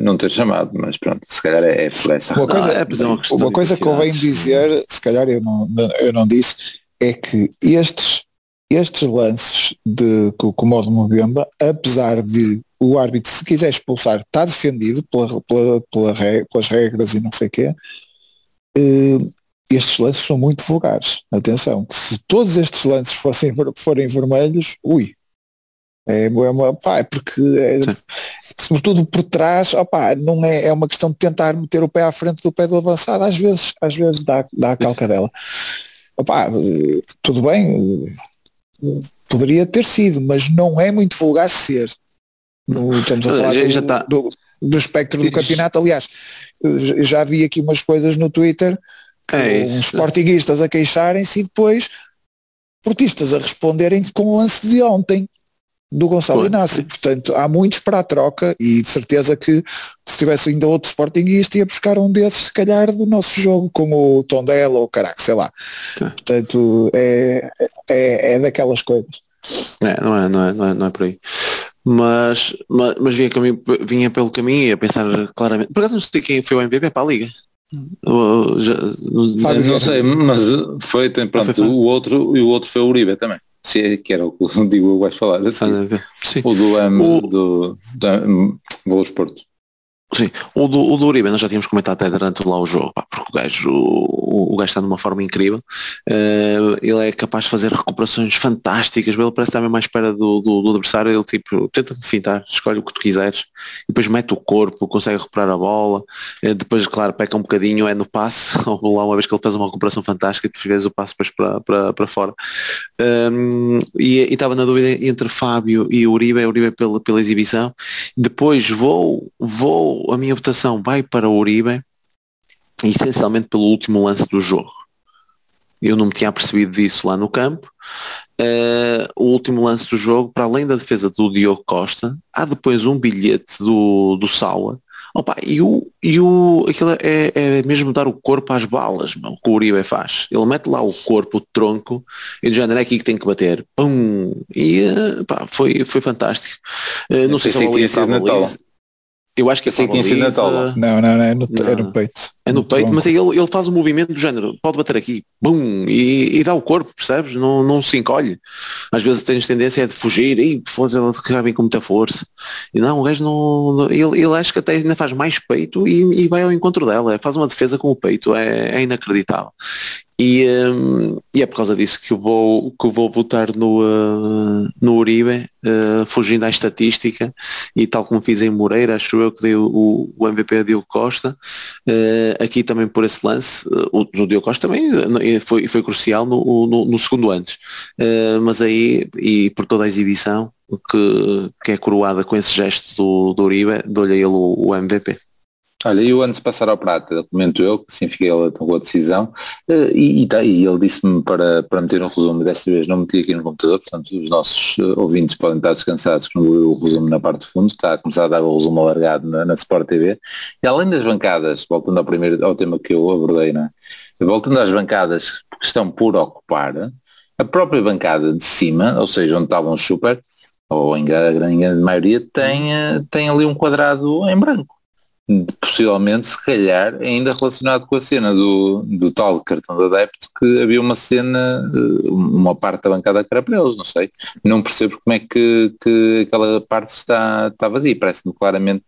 não ter chamado, mas pronto, se calhar é, é por essa Uma coisa, é, pois é uma uma coisa que convém dizer, se calhar eu não, não- eu não disse, é que estes, estes lances de, com, com o modo Mbemba, apesar de o árbitro, se quiser expulsar, está defendido pela, pela, pela pelas regras e não sei o quê, eh, estes lances são muito vulgares. Atenção, que se todos estes lances fossem, forem vermelhos, ui, é, é uma, pá, é porque é. Sobretudo por trás, opá, não é, é uma questão de tentar meter o pé à frente do pé do avançado, às vezes, às vezes dá, dá a calcadela. Eh, tudo bem, eh, poderia ter sido, mas não é muito vulgar ser. No- estamos a Já- falar já do, está. do, do espectro do campeonato. Aliás, eh, já vi aqui umas coisas no Twitter que É uns sportinguistas a queixarem-se e depois portistas a responderem com o lance de ontem do Gonçalo Inácio. Portanto, há muitos para a troca e de certeza que se tivesse ainda outro Sportingista ia buscar um desses, se calhar, do nosso jogo, como o Tondela ou caraca, sei lá. Sim. Portanto, é, é, é daquelas coisas. É, não é, não é, não é, não é por aí. Mas, mas, mas vinha, caminho, vinha pelo caminho e a pensar claramente. Por acaso não sei quem foi o MVP para a liga. Eu, já, não, não sei, mas foi, tem, pronto, foi, foi. o outro e o outro foi o Uribe também. Se é que era o que o Digo vais falar. Assim. Sim. O do, um, o... do, do um, Valores Porto. Sim, o do, o do Uribe nós já tínhamos comentado até durante lá o jogo, pá, porque o gajo, o, o gajo está numa forma incrível, uh, ele é capaz de fazer recuperações fantásticas, ele parece estar mesmo à espera do, do, do adversário, ele tipo, tenta fintar, escolhe o que tu quiseres, depois mete o corpo, consegue recuperar a bola, uh, depois claro, peca um bocadinho, é no passe, ou lá uma vez que ele faz uma recuperação fantástica, depois vezes o passe depois para, para, para fora. Um, e estava na dúvida entre Fábio e Uribe, Uribe pela, pela exibição, depois vou, vou a minha votação vai para o Uribe, essencialmente pelo último lance do jogo. Eu não me tinha percebido disso lá no campo. Uh, o último lance do jogo, para além da defesa do Diogo Costa, há depois um bilhete do, do Saula. Opa, e o, e o, aquilo é, é mesmo dar o corpo às balas, meu, que o Uribe faz. Ele mete lá o corpo, o tronco, e do género é aqui que tem que bater. Pum! E uh, pá, foi, foi fantástico. Uh, não sei se a bola ia para a baliza. Eu acho que é assim a Não, não, não, é no, não. é no peito. É no, no peito, tronco. mas ele, ele faz o um movimento do género, pode bater aqui, bum, e, e, dá o corpo, percebes? Não, não se encolhe. Às vezes tens tendência a de fugir, e foda ele acaba com muita força. E não, o gajo não. Ele, ele acho que até ainda faz mais peito e, e vai ao encontro dela, faz uma defesa com o peito, é, é inacreditável. E, um, e, é por causa disso que eu vou, que eu vou votar no, uh, no Uribe, uh, fugindo à estatística, e tal como fiz em Moreira, acho eu que dei o, o MVP a Diogo Costa, uh, aqui também por esse lance, o, o Diogo Costa também foi, foi crucial no, no, no segundo antes, mas aí, e por toda a exibição, que, que é coroada com esse gesto do, do Uribe, dou-lhe ele o, o MVP. Olha, e o antes de passar ao prata, comento eu, que sim fiquei ele tomou a decisão, eh, e, e, tá, e ele disse-me para, para meter um resumo, desta vez não meti aqui no computador, portanto os nossos eh, ouvintes podem estar descansados viu o resumo na parte de fundo, está a começar a dar o resumo alargado na, na Sport TV, e além das bancadas, voltando ao primeiro, ao tema que eu abordei, não é? voltando às bancadas que estão por ocupar, a própria bancada de cima, ou seja, onde estavam os super, ou em grande, em grande maioria, tem, eh, tem ali um quadrado em branco possivelmente, se calhar, ainda relacionado com a cena do, do tal cartão de adepto, que havia uma cena, eh, uma parte da bancada que era para eles, não sei. Não percebo como é que, que aquela parte está, está vazia. Parece-me claramente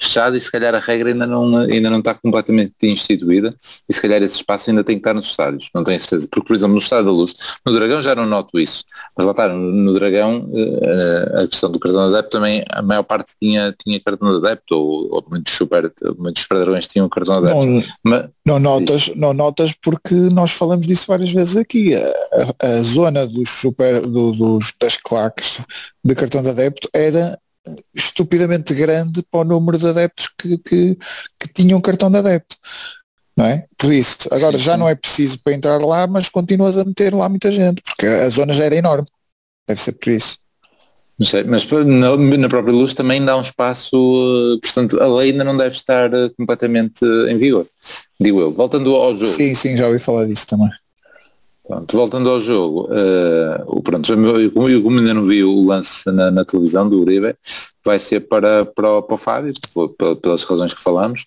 fechado e se calhar a regra ainda não, ainda não está completamente instituída e se calhar esse espaço ainda tem que estar nos estádios, não tenho certeza. Porque, por exemplo, no Estado da Luz, no Dragão já não noto isso, mas lá está, no, no Dragão eh, a questão do cartão de adepto também, a maior parte tinha, tinha cartão de adepto ou, ou muito super, muitos padrões tinham um cartão aberto. Não, Mas, não, notas, não notas porque nós falamos disso várias vezes aqui. A, a, a zona dos, super, do, dos, das claques de cartão de adepto era estupidamente grande para o número de adeptos que, que, que tinham cartão de adepto. Não é? Por isso, agora sim, já sim. não é preciso para entrar lá, mas continuas a meter lá muita gente, porque a zona já era enorme. Deve ser por isso. Não sei, mas na, na, própria luz também dá um espaço, eh, portanto a lei ainda não deve estar eh, completamente em vigor, digo eu. Voltando ao jogo. Sim, sim, já ouvi falar disso também. Pronto, voltando ao jogo, uh, pronto, eu, como ainda não vi o lance na, na televisão do Uribe, vai ser para, para, para o Fábio, pelas razões que falamos,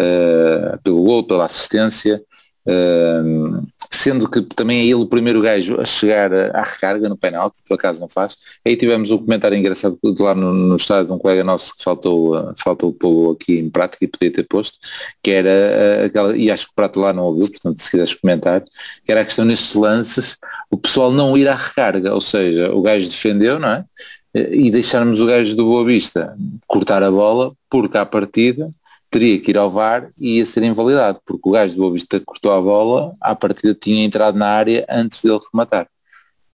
uh, pelo gol, pela assistência, uh, sendo que também é ele o primeiro gajo a chegar à recarga no penalti, por acaso não faz. Aí tivemos um comentário engraçado lá no, no estádio de um colega nosso que faltou, uh, faltou pô-lo aqui em prática e podia ter posto, que era uh, aquela, e acho que o Prato lá não ouviu, portanto se quiseres comentar, que era a questão nestes lances, o pessoal não ir à recarga, ou seja, o gajo defendeu, não é? E deixarmos o gajo do Boa Vista cortar a bola, porque à partida teria que ir ao VAR e ia ser invalidado, porque o gajo do Boa Vista cortou a bola, à partida tinha entrado na área antes dele rematar.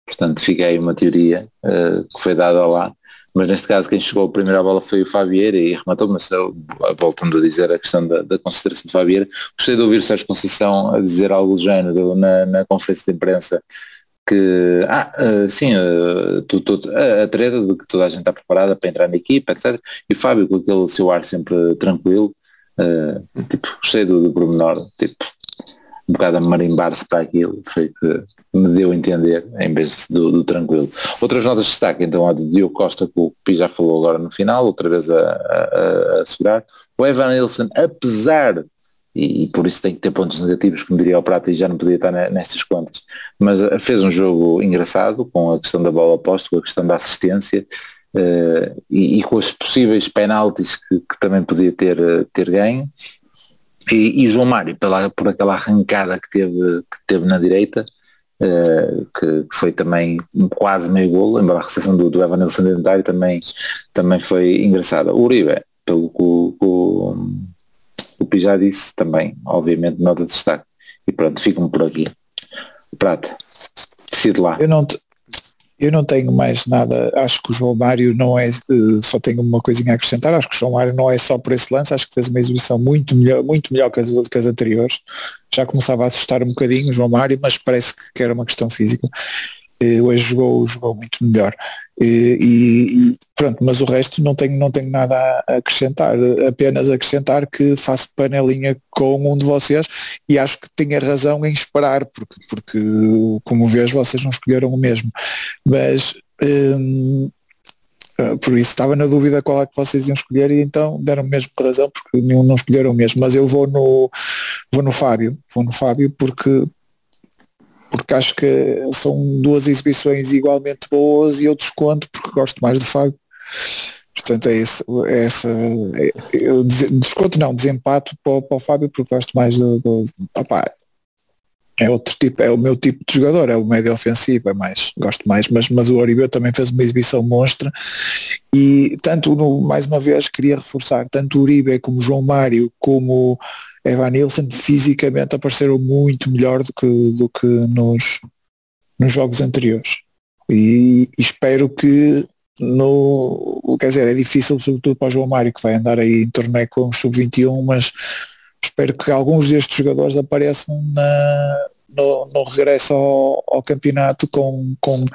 Portanto, fica aí uma teoria uh, que foi dada lá, mas neste caso quem chegou primeiro à bola foi o Fabieira e rematou, mas eu, voltando a dizer a questão da, da consideração de Fabieira, gostei de ouvir o Sérgio Conceição a dizer algo do género na, na conferência de imprensa que, ah, uh, sim, uh, tu, tu, a treta de que toda a gente está preparada para entrar na equipa, etc. E o Fábio com aquele seu ar sempre tranquilo, Uh, tipo, gostei do, do pormenor, tipo, um bocado a marimbar-se para aquilo, foi que me deu a entender, em vez do, do tranquilo. Outras notas de destaque, então, a de Diogo Costa, que o Pi já falou agora no final, outra vez a, a, a. O Evan Nilsson, apesar, e, e, por isso tem que ter pontos negativos, como diria o Prata, e já não podia estar nestas contas, mas eh, fez um jogo engraçado, com a questão da bola oposta, com a questão da assistência, uh, e, e, com os possíveis penaltis que, que também podia ter, eh, ter ganho. E, e, João Mário, pela, por aquela arrancada que teve, que teve na direita, uh, que foi também quase meio golo, embora a recepção do, do Evanilson Dentário também, também foi engraçada. O Uribe, pelo que o, o, o Pi já disse, também, obviamente, nota de destaque. E pronto, ficam por aqui. Prata, decide lá. Eu não, eu não tenho mais nada, acho que o João Mário não é, uh, só tenho uma coisinha a acrescentar, acho que o João Mário não é só por esse lance, acho que fez uma exibição muito melhor, muito melhor que as, que as anteriores. Já começava a assustar um bocadinho o João Mário, mas parece que era uma questão física. Uh, hoje jogou, jogou muito melhor. E, e, pronto, mas o resto não tenho, não tenho nada a acrescentar, apenas acrescentar que faço panelinha com um de vocês e acho que tinha razão em esperar, porque, porque como vês vocês não escolheram o mesmo, mas hum, por isso estava na dúvida qual é que vocês iam escolher e então deram mesmo razão porque nenhum não escolheram o mesmo, mas eu vou no vou no Fábio, vou no Fábio porque porque acho que são duas exibições igualmente boas e eu desconto porque gosto mais do Fábio. Portanto, é, esse, é essa. É, eu desconto não, desempato para, para o Fábio porque gosto mais do. do opa, é outro tipo, é o meu tipo de jogador, é o médio ofensivo, é mais, gosto mais, mas, mas o Oribe também fez uma exibição monstra e tanto no, mais uma vez queria reforçar, tanto o Uribe como o João Mário, como Evan Nilsson fisicamente apareceram muito melhor do que, do que nos, nos jogos anteriores. E, e espero que no. Quer dizer, é difícil, sobretudo para o João Mário, que vai andar aí em torneio com o Sub-21, mas espero que alguns destes jogadores apareçam na, no, no regresso ao, ao, campeonato com, com,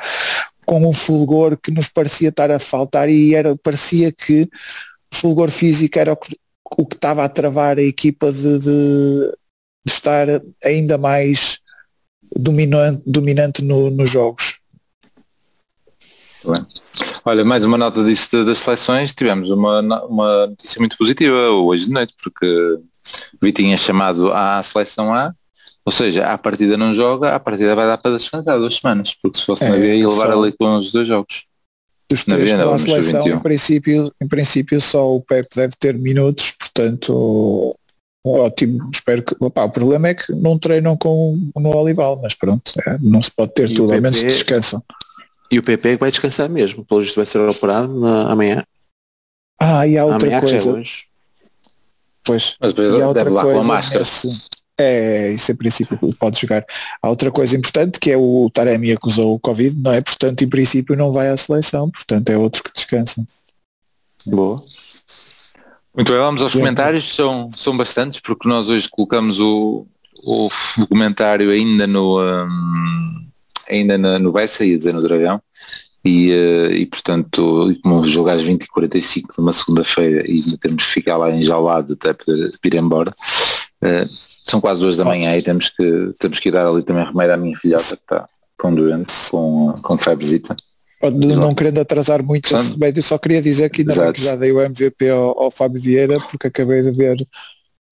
com um fulgor que nos parecia estar a faltar e era, parecia que o fulgor físico era o que, o que estava a travar a equipa de, de, de estar ainda mais dominante, dominante no, nos jogos. Bem. Olha, mais uma nota disso das seleções, tivemos uma, uma notícia muito positiva hoje de noite, porque Vitinho é chamado à seleção A, ou seja, a partida não joga, a partida vai dar para descansar duas semanas, porque se fosse é, na B ia levar só... ali com os dois jogos. Dos três seleção, em princípio, em princípio só o Pep deve ter minutos, portanto ótimo, espero que opa, o problema é que não treinam com no Olival, mas pronto, é, não se pode ter e tudo, ao menos descansam. E o PP vai descansar mesmo, pelo visto vai ser operado na, amanhã. Ah, e há outra amanhã coisa. Pois, mas e há outra coisa, com a máscara. Esse, é, isso em princípio pode jogar. Há outra coisa importante que é o Taremi acusou o Covid, não é? Portanto, em princípio não vai à seleção, portanto é outro que descansa. Boa. Muito bem, vamos aos comentários, são, são bastantes, porque nós hoje colocamos o, o, o comentário ainda no um, ainda na, no Bessa, ia dizer no Dragão, e, uh, e portanto, como jogar às 20 e 45 de uma segunda-feira e temos que ficar lá enjaulado até poder vir embora, uh, são quase duas da manhã e temos que, temos que dar ali também remédio à minha filhota que está com doente, com, com febrezita. Não querendo atrasar muito Portanto, esse remédio, só queria dizer que ainda bem que já dei o MVP ao, ao Fábio Vieira, porque acabei de ver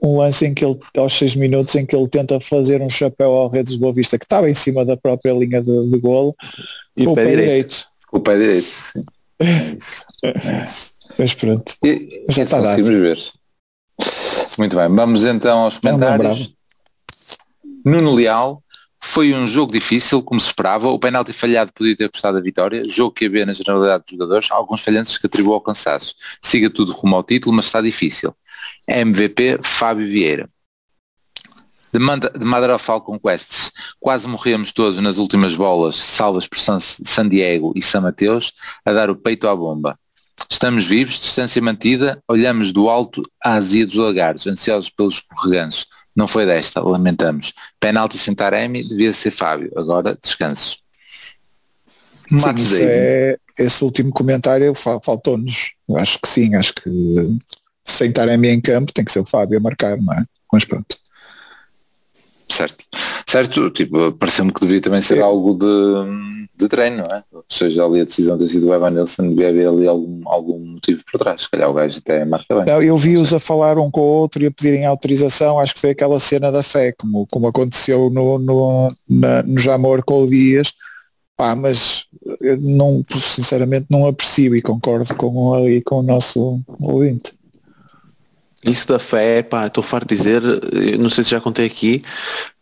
um lance em que ele, aos seis minutos, em que ele tenta fazer um chapéu ao Redes de Boa Vista, que estava em cima da própria linha de, de golo, e com o pé, pé direito. direito. O pé direito, sim. É isso. É isso. Mas pronto. E, já está dado. ver. Muito bem, vamos então aos comentários. Nuno Leal, foi um jogo difícil, como se esperava. O penalti falhado podia ter custado a vitória. Jogo que havia na generalidade dos jogadores. Alguns falhanços que atribuam ao cansaço. Siga tudo rumo ao título, mas está difícil. MVP, Fábio Vieira. De, Manda, de Madeira Falcon Quests, quase morremos todos nas últimas bolas, salvas por San, San Diego e São Mateus, a dar o peito à bomba. Estamos vivos, distância mantida, olhamos do alto à azia dos lagares, ansiosos pelos escorreganços. Não foi desta, lamentamos. Penalti sem Taremi, devia ser Fábio. Agora descanso. Sim, é, esse último comentário faltou-nos. Acho que sim, acho que sem Taremi em campo tem que ser o Fábio a marcar, não é? Mas pronto. Certo. Certo, tipo, pareceu-me que devia também ser algo de, de treino, não é? Ou seja, ali a decisão ter sido o Evan Nilsson devia haver ali algum, algum motivo por trás. Se calhar o gajo até marca bem. Não, eu vi-os a falar um com o outro e a pedirem autorização, acho que foi aquela cena da fé, como, como aconteceu no, no, na, no Jamor com o Dias, pá, mas eu não, sinceramente não aprecio e concordo com, aí com o nosso ouvinte. Isso da fé, pá, estou farto de dizer, eu não sei se já contei aqui,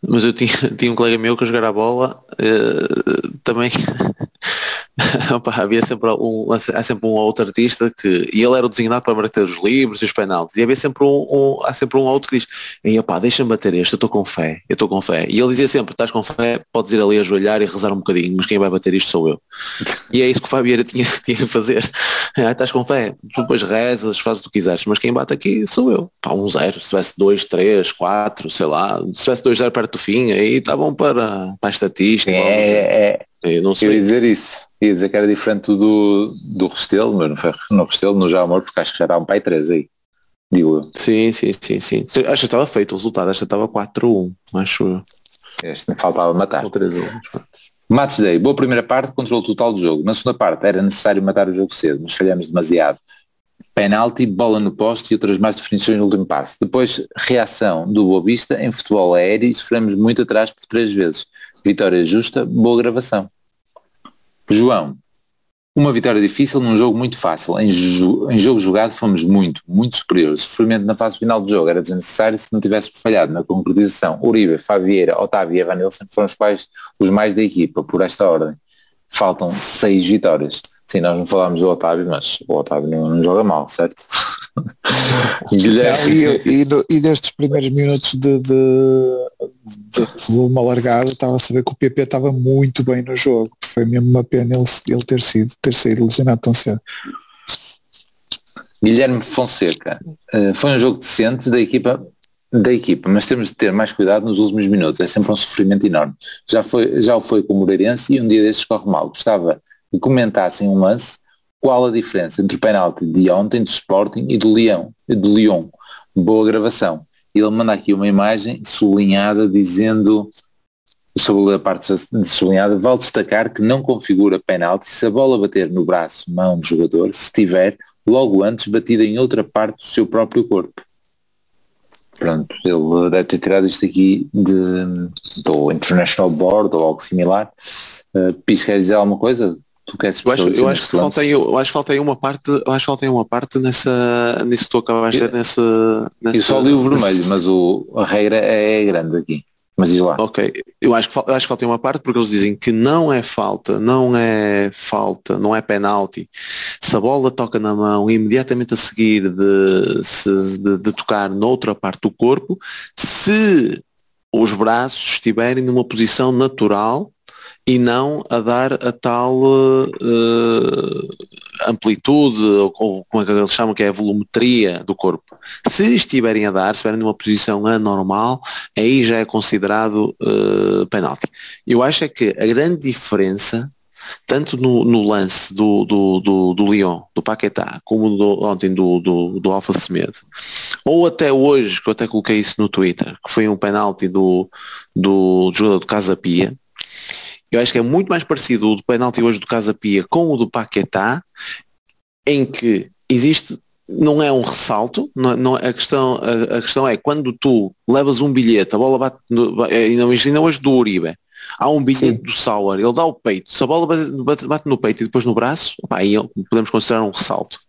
mas eu tinha, tinha um colega meu que a jogar a bola eh, também Opa, havia sempre um, há sempre um outro artista que e ele era o designado para bater os livros e os penaltis e havia sempre um, um- há sempre um outro que diz e opá, deixa-me bater este, eu estou com fé, eu estou com fé. E ele dizia sempre, estás com fé, podes ir ali ajoelhar e rezar um bocadinho, mas quem vai bater isto sou eu. E é isso que o Fabieira tinha, tinha que fazer. Ah, estás com fé, tu depois rezas, fazes o que quiseres, mas quem bate aqui sou eu. Pá, um zero, se tivesse dois, três, quatro sei lá, se tivesse dois zero perto do fim aí está bom para, para a estatística é, eu não eu ia sei dizer isso. Ia dizer que era diferente do, do Restelo, mas não foi no Restelo, no Jamor, porque acho que já estava um pai 3 aí. Digo eu. Sim, sim, sim, sim. Acho que estava feito o resultado, acho que estava 4-1, acho eu. Este faltava matar. Ou 3-1. Match Day, boa primeira parte, controle total do jogo. Na segunda parte era necessário matar o jogo cedo, mas falhamos demasiado. Penalti, bola no poste e outras mais definições no último passe. Depois, reação do Boa Vista em futebol aéreo e sofremos muito atrás por três vezes. Vitória justa, boa gravação. João, uma vitória difícil num jogo muito fácil. Em, ju- em jogo jogado fomos muito, muito superiores. Sofrimento na fase final do jogo era desnecessário se não tivéssemos falhado na concretização. Uribe, Favieira, Otávio e Evanilson foram os, pais, os mais da equipa, por esta ordem. Faltam seis vitórias. Sim, nós não falámos do Otávio, mas o Otávio não, não joga mal, certo? E, e, e destes primeiros minutos de, de, de volume alargado, estava a saber que o PP estava muito bem no jogo. Foi mesmo uma pena ele, ele ter sido ter saído lesionado tão cedo. Guilherme Fonseca, eh, foi um jogo decente da equipa, da equipa, mas temos de ter mais cuidado nos últimos minutos, é sempre um sofrimento enorme. Já, foi, já o foi com o Moreirense e um dia destes corre mal. Gostava que comentassem um lance, qual a diferença entre o penalti de ontem do Sporting e do Leão, do. Boa gravação. Ele manda aqui uma imagem sublinhada dizendo sobre a parte sublinhada, vale destacar que não configura penalti se a bola bater no braço, mão do jogador, se tiver logo antes batida em outra parte do seu próprio corpo. Pronto, ele deve ter tirado isto aqui de, do International Board ou algo similar. Uh, Pis, quer dizer alguma coisa? Tu queres Eu acho, eu acho que falta aí, eu acho que falta aí uma parte, eu acho que falta aí uma parte nessa, nisso que tu acabaste de dizer, nessa, nessa Eu só li o vermelho, nesse- mas o, a regra é grande aqui. Mas diz lá. Ok, eu acho, que, eu acho que falta aí uma parte porque eles dizem que não é falta, não é falta, não é penalti. Se a bola toca na mão imediatamente a seguir de, se- de, de tocar noutra parte do corpo, se os braços estiverem numa posição natural e não a dar a tal eh, amplitude, ou, ou como é que eles chamam, que é a volumetria do corpo. Se estiverem a dar, se estiverem numa posição anormal, aí já é considerado uh, penalti. Eu acho é que a grande diferença, tanto no, no lance do, do, do, do Lyon, do Paquetá, como do, ontem do, do, do Alfa Semedo, ou até hoje, que eu até coloquei isso no Twitter, que foi um penalti do, do, jogador do Casa Pia, eu acho que é muito mais parecido o do penalti hoje do Casa Pia com o do Paquetá, em que existe não é um ressalto, não, não, a, questão, a, a, questão é quando tu levas um bilhete, a bola bate, no, imagina hoje do Uribe, há um bilhete Sim. do Sauer, ele dá o peito, se a bola bate, bate, no peito e depois no braço, opa, aí podemos considerar um ressalto.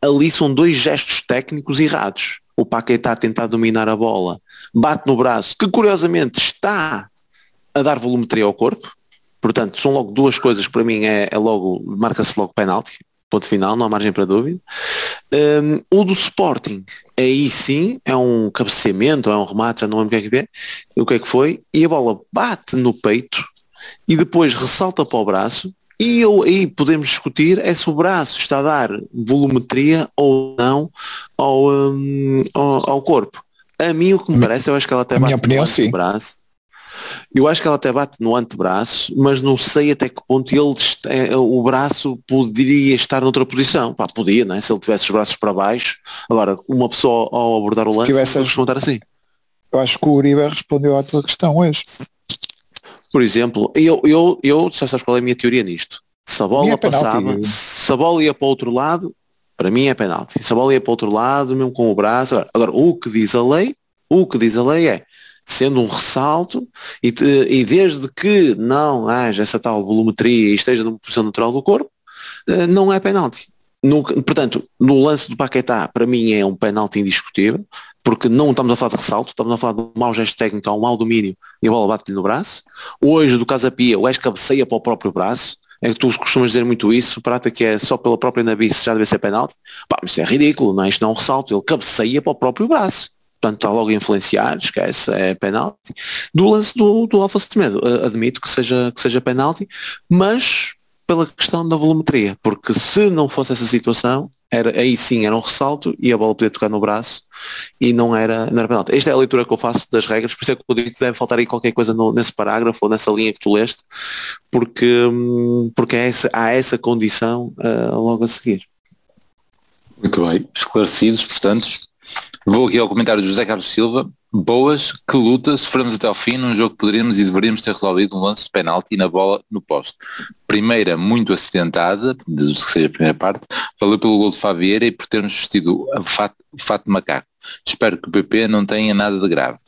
Ali são dois gestos técnicos errados. O Paquetá a tentar dominar a bola, bate no braço, que curiosamente está a dar volumetria ao corpo, portanto são logo duas coisas que para mim é, é logo, marca-se logo penalti, ponto final, não há margem para dúvida. Um, o do Sporting, aí sim, é um cabeceamento, é um remate, já não lembro o que é que é, o que é que foi, e a bola bate no peito e depois ressalta para o braço, e eu, aí podemos discutir é se o braço está a dar volumetria ou não ao, um, ao, ao, corpo. A mim o que me parece, eu acho que ela até a bate minha opinião, no sim. braço. Eu acho que ela até bate no antebraço, mas não sei até que ponto ele é, o braço poderia estar noutra posição. Pá, podia, não é? Se ele tivesse os braços para baixo. Agora, uma pessoa ao abordar o lance, tivesse vamos contar assim. eu acho que o Uribe respondeu à tua questão hoje. Por exemplo, eu, eu, eu já sabes qual é a minha teoria nisto. Se a bola é passava, se a bola ia para o outro lado, para mim é penalti. Se a bola ia para o outro lado, mesmo com o braço. Agora, agora o que diz a lei, o que diz a lei é, sendo um ressalto, e, e desde que não haja essa tal volumetria e esteja numa posição natural do corpo, eh, não é penalti. Portanto, no lance do Paquetá, para mim é um penalti indiscutível, porque não estamos a falar de ressalto, estamos a falar de um mau gesto técnico, um mau domínio e a bola bate-lhe no braço. Hoje, do Casapia, o Ash cabeceia para o próprio braço, é que tu costumas dizer muito isso, prata que é só pela própria nabice já deve ser penalti. Pá, mas é ridículo, não é? Isto não é um ressalto, ele cabeceia para o próprio braço. Portanto, está logo a influenciar, esquece, é penalti. Do lance do, do Alfa Semedo, eh, admito que seja, que seja penalti, mas pela questão da volumetria, porque se não fosse essa situação, era, aí sim era um ressalto e a bola podia tocar no braço e não era, não era penalti. Esta é a leitura que eu faço das regras, por isso é que eu digo que deve faltar aí qualquer coisa no- nesse parágrafo ou nessa linha que tu leste, porque, hum, porque é essa- há essa condição ah, logo a seguir. Muito bem. Esclarecidos, portanto. Vou aqui ao comentário do José Carlos Silva. Boas, que luta, sofremos até ao fim num jogo que poderíamos e deveríamos ter resolvido um lance de penalti na bola no poste. Primeira muito acidentada, diz que seja a primeira parte, valeu pelo gol de Favieira e por termos vestido o fato, o fato de macaco. Espero que o PP não tenha nada de grave.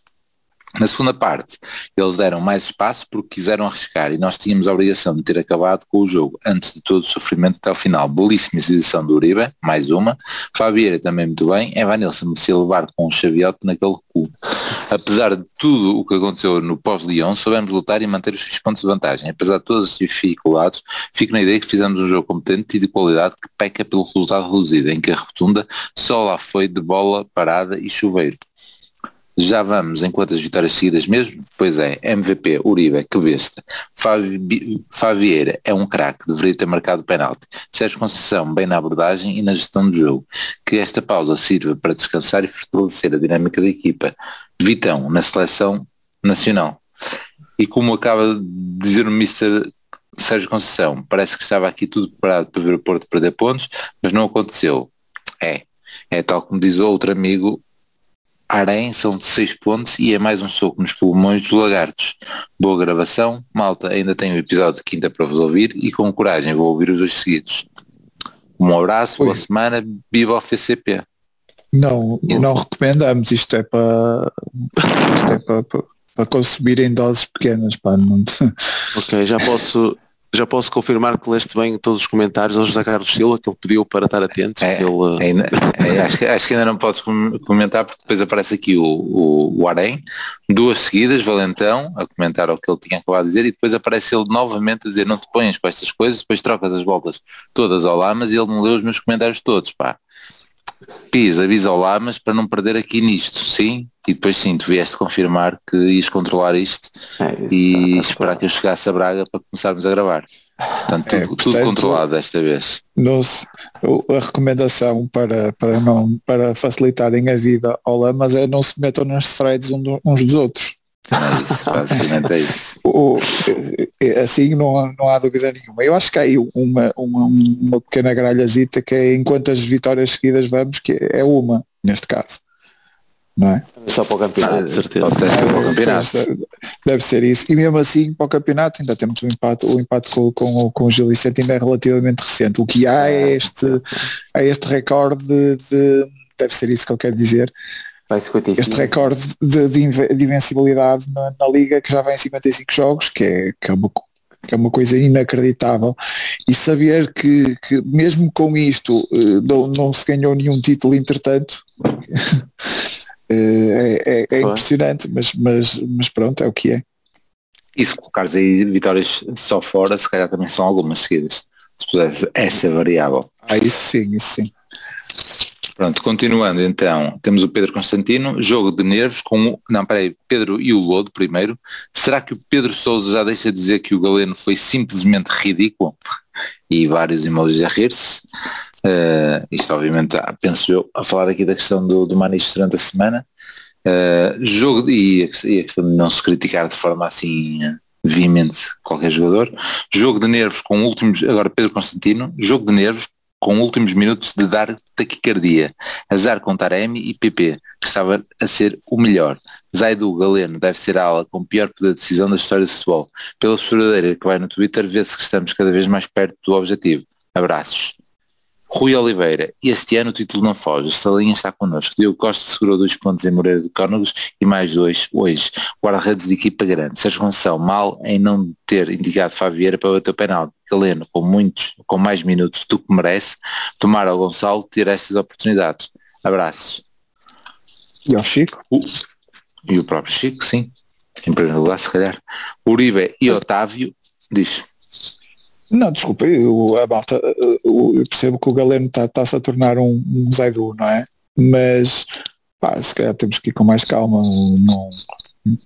Na segunda parte, eles deram mais espaço porque quiseram arriscar e nós tínhamos a obrigação de ter acabado com o jogo antes de todo o sofrimento até ao final. Belíssima exibição do Uribe, mais uma. Fabieira também muito bem. Evanilson merecia levar com um chaviote naquele cu. Apesar de tudo o que aconteceu no pós-Lyon, soubemos lutar e manter os 6 pontos de vantagem. Apesar de todas as dificuldades, fico na ideia que fizemos um jogo competente e de qualidade que peca pelo resultado reduzido, em que a rotunda só lá foi de bola parada e chuveiro. Já vamos em quantas vitórias seguidas mesmo? Pois é, MVP, Uribe, que besta. Favi- Favieira é um craque, deveria ter marcado o penalti. Sérgio Conceição, bem na abordagem e na gestão do jogo. Que esta pausa sirva para descansar e fortalecer a dinâmica da equipa. Vitão, na seleção nacional. E como acaba de dizer o Mr. Sérgio Conceição, parece que estava aqui tudo preparado para ver o Porto perder pontos, mas não aconteceu. É, é tal como diz o outro amigo, Arém são de 6 pontos e é mais um soco nos pulmões dos lagartos. Boa gravação, malta, ainda tenho o episódio de quinta para vos ouvir e com coragem vou ouvir os dois seguidos. Um abraço, boa semana, viva o FCP. Não, não recomendamos, isto é para isto é para, para, para consumir em doses pequenas, pá, não Ok, já posso, já posso confirmar que leste bem todos os comentários ao José Carlos Silva, que ele pediu para estar atento. É, ele, Ainda- é, acho, que- acho que ainda não podes com- comentar porque depois aparece aqui o, o, o Arém, duas seguidas, Valentão, a comentar o que ele tinha acabado de dizer e depois aparece ele novamente a dizer não te ponhas com estas coisas, depois trocas as voltas todas ao Lamas e ele não leu os meus comentários todos, pá. Pis, avisa ao Lamas para não perder aqui nisto, sim? E depois sim, tu vieste confirmar que ias controlar isto é, isso, e tá- esperar que eu chegasse a Braga para começarmos a gravar. Portanto, tudo, É, tudo portanto- controlado desta vez. a recomendação para, para, não, para facilitarem a vida ao Lamas é não se metam nas threads uns dos outros. É isso, basicamente é isso. O- assim não, há- não há dúvida nenhuma. Eu acho que há aí uma, uma, uma pequena gralhazita que é enquanto as vitórias seguidas vamos, que é uma, neste caso. Não é? Só para o campeonato, de certeza. Pode ter sido para o campeonato. Pois, Deve ser isso. E mesmo assim, para o campeonato, ainda temos o empate, o empate com, com, o- com o Gil Vicente ainda é relativamente recente. O que há é este, é este recorde de, de- Deve ser isso que eu quero dizer. Vai 55. Este recorde de, de inve- de invencibilidade na, na Liga que já vai em 55 jogos, que é, que é uma que é uma coisa inacreditável e saber que, que mesmo com isto eh, não, não se ganhou nenhum título entretanto é, é- é impressionante mas, mas, mas pronto é o que é E se colocares aí vitórias só fora, se calhar também são algumas seguidas. Se pudesse essa variável. ah, isso sim, isso sim Pronto, continuando então, temos o Pedro Constantino, jogo de nervos com o, não, peraí, Pedro e o Lodo primeiro. Será que o Pedro Souza já deixa de dizer que o Galeno foi simplesmente ridículo? E vários emojis a rir-se. Eh, isto obviamente, penso eu, a falar aqui da questão do, do Maniche durante a semana. Eh, jogo e, e a questão de não se criticar de forma assim eh, veemente qualquer jogador. Jogo de nervos com últimos, agora Pedro Constantino, jogo de nervos com últimos minutos de dar taquicardia. Azar com Taremi e PP, que estava a ser o melhor. Zaidu Galeno deve ser a ala com pior poder de decisão da história do futebol. Pela choradeira que vai no Twitter, vê-se que estamos cada vez mais perto do objetivo. Abraços. Rui Oliveira, este ano o título não foge, Salinha está connosco. Diogo Costa segurou dois pontos em Moreira de Cónagos e mais dois hoje. Guarda-redes de equipa grande. Sérgio Gonçalo, mal em não ter indicado Favieira para bater o penal. Galeno, com muitos, com mais minutos do que merece, tomar ao Gonçalo ter estas oportunidades. Abraços. E ao Chico? O, e o próprio Chico, sim. Em primeiro lugar, se calhar. Uribe e Otávio, diz. Não, desculpa, eu, a malta, eu, eu percebo que o Galeno está-se tá a tornar um, um Zaidu, não é? Mas, pá, se calhar temos que ir com mais calma, não,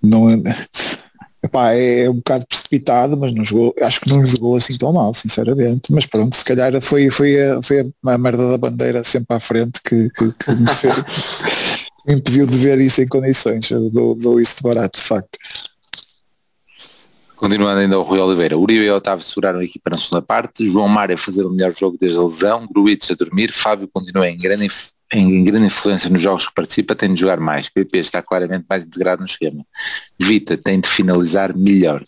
não epá, é um bocado precipitado, mas não jogou, acho que não jogou assim tão mal, sinceramente, mas pronto, se calhar foi, foi, a, foi a merda da bandeira sempre à frente que, que, que me, fez, me impediu de ver isso em condições, dou, dou isso de barato, de facto. Continuando ainda o Rui Oliveira, Uribe e Otávio seguraram a equipa na segunda parte, João Mário a fazer o melhor jogo desde a lesão, Gruites a dormir, Fábio continua em grande, em grande influência nos jogos que participa, tem de jogar mais, PP está claramente mais integrado no esquema, Vita tem de finalizar melhor,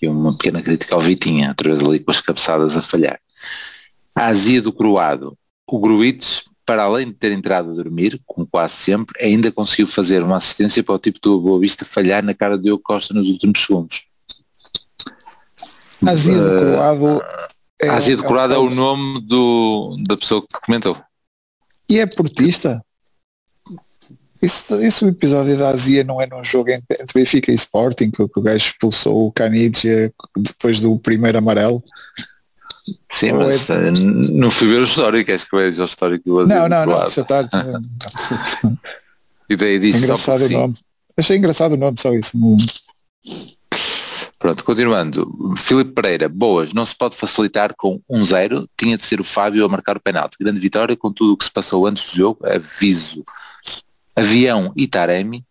e uma pequena crítica ao Vitinha, outra vez ali com as cabeçadas a falhar. A azia do Croado, o Gruites, para além de ter entrado a dormir, como quase sempre, ainda conseguiu fazer uma assistência para o tipo do Boa Vista falhar na cara de Diogo Costa nos últimos segundos Azia do Colado. É, do Colado é, é, o nome do, da pessoa que comentou. E é portista? Isso, isso o episódio da Azia não é num jogo entre Benfica e Sporting que, o gajo expulsou o Canidia depois do primeiro amarelo? Sim, Ou mas é... não fui ver o histórico, acho que vejo o histórico do Azia Não, não, não, já está. e daí disse engraçado o nome. Achei engraçado o nome, só isso. Não... Pronto, continuando. Filipe Pereira, boas, não se pode facilitar com 1-0, um tinha de ser o Fábio a marcar o penalti. Grande vitória com tudo o que se passou antes do jogo, aviso. Avião e Taremi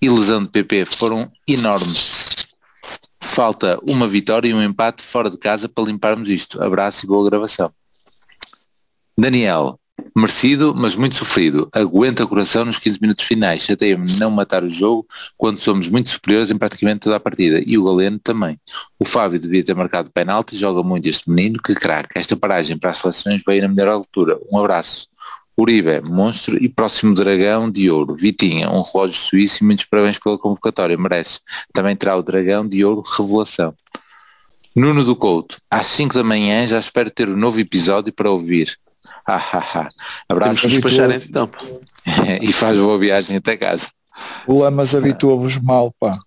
e lesão de PP foram enormes. Falta uma vitória e um empate fora de casa para limparmos isto. Abraço e boa gravação. Daniel, merecido, mas muito sofrido. Aguenta o coração nos 15 minutos finais. Chateia-me não matar o jogo quando somos muito superiores em praticamente toda a partida. E o Galeno também. O Fábio devia ter marcado penalti, joga muito este menino, que craque. Esta paragem para as seleções veio na melhor altura. Um abraço. Uribe, monstro e próximo dragão de ouro. Vitinha, um relógio suíço e muitos parabéns pela convocatória, merece. Também terá o dragão de ouro revelação. Nuno do Couto, às 5 da manhã já espero ter o um novo episódio para ouvir. Abraço. despachar então. e faz boa viagem até casa. O Lamas habitua-vos mal, pá.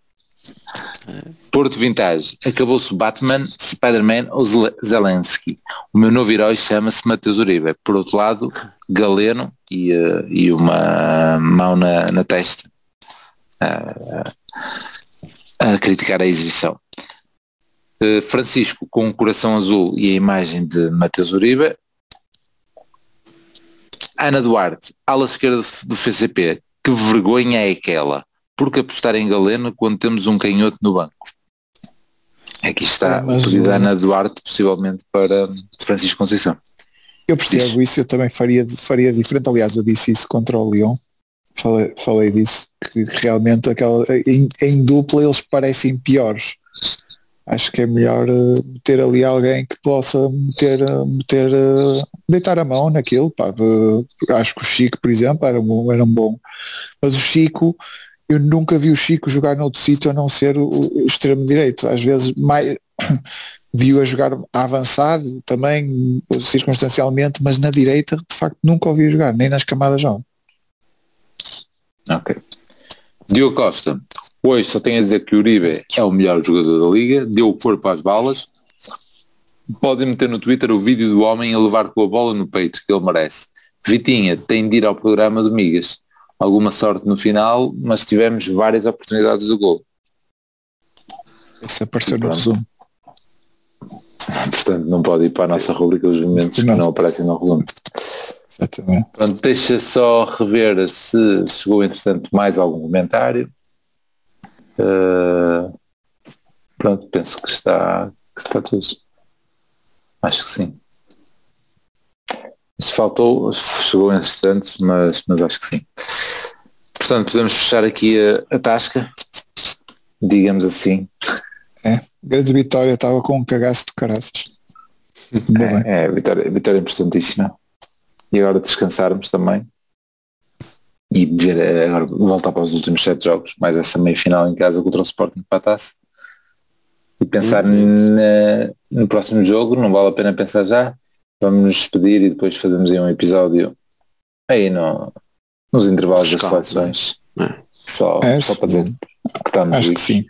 Porto Vintage, acabou-se Batman, Spider-Man ou Zelensky. O meu novo herói chama-se Mateus Uribe. Por outro lado, Galeno e, uh, e uma mão na, na testa uh, a criticar a exibição. Uh, Francisco com o um coração azul e a imagem de Mateus Uribe Ana Duarte, ala esquerda do FCP, que vergonha é aquela? Porque apostar em Galeno quando temos um canhoto no banco? Aqui está é, o pedido da Ana Duarte, possivelmente para Francisco Conceição. Eu percebo Diz. isso, eu também faria, faria diferente. Aliás, eu disse isso contra o Lyon. Falei, falei disso, que realmente aquela, em, em dupla eles parecem piores acho que é melhor uh, ter ali alguém que possa meter, uh, meter uh, deitar a mão naquilo. Pá. acho que o Chico, por exemplo, era, um, era um bom. Mas o Chico, eu nunca vi o Chico jogar noutro sítio a não ser o, o extremo direito. Às vezes mais viu a jogar avançado também, circunstancialmente, mas na direita de facto nunca ouvi jogar, nem nas camadas jovens. Ok. Diogo Costa, Hoje só tenho a dizer que o Uribe é o melhor jogador da liga, deu o corpo às balas. Podem meter no Twitter o vídeo do homem a levar com a bola no peito, que ele merece. Vitinha tem de ir ao programa de Migas. Alguma sorte no final, mas tivemos várias oportunidades de gol. Esse apareceu no resumo. Portanto, não pode ir para a nossa rubrica dos momentos que não aparecem no resumo. Portanto, deixa só rever se chegou entretanto mais algum comentário. Uh, pronto, penso que está, que está tudo. Acho que sim. Se faltou, chegou instantes, mas, mas acho que sim. Portanto, podemos fechar aqui a, a tasca, digamos assim. É, grande vitória, estava com um cagaço de caraças. É, é vitória, vitória importantíssima. E agora descansarmos também. E ver agora voltar para os últimos sete jogos, mais essa meia final em casa contra o Sporting para a taça. E pensar Uhum. na- no próximo jogo, não vale a pena pensar já. Vamos nos despedir e depois fazemos aí um episódio aí no, nos intervalos das Escala, seleções. É. Só, É, só para dizer que estamos Acho que sim.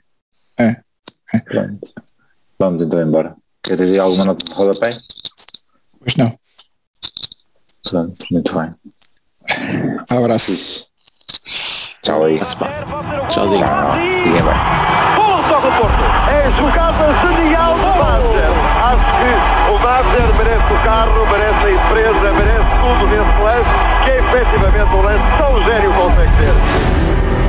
Pronto. Vamos então embora. Quer dizer alguma nota de rodapé? Pois não. Pronto, muito bem. Abraço. Tchau aí. Tchauzinho. Tchau. Fiquem bem. Pulo só do Porto. É jogada genial é do Manzer. Acho que o Manzer merece o carro, merece a empresa, merece tudo nesse lance, que é efetivamente um lance tão gênio como tem que ser.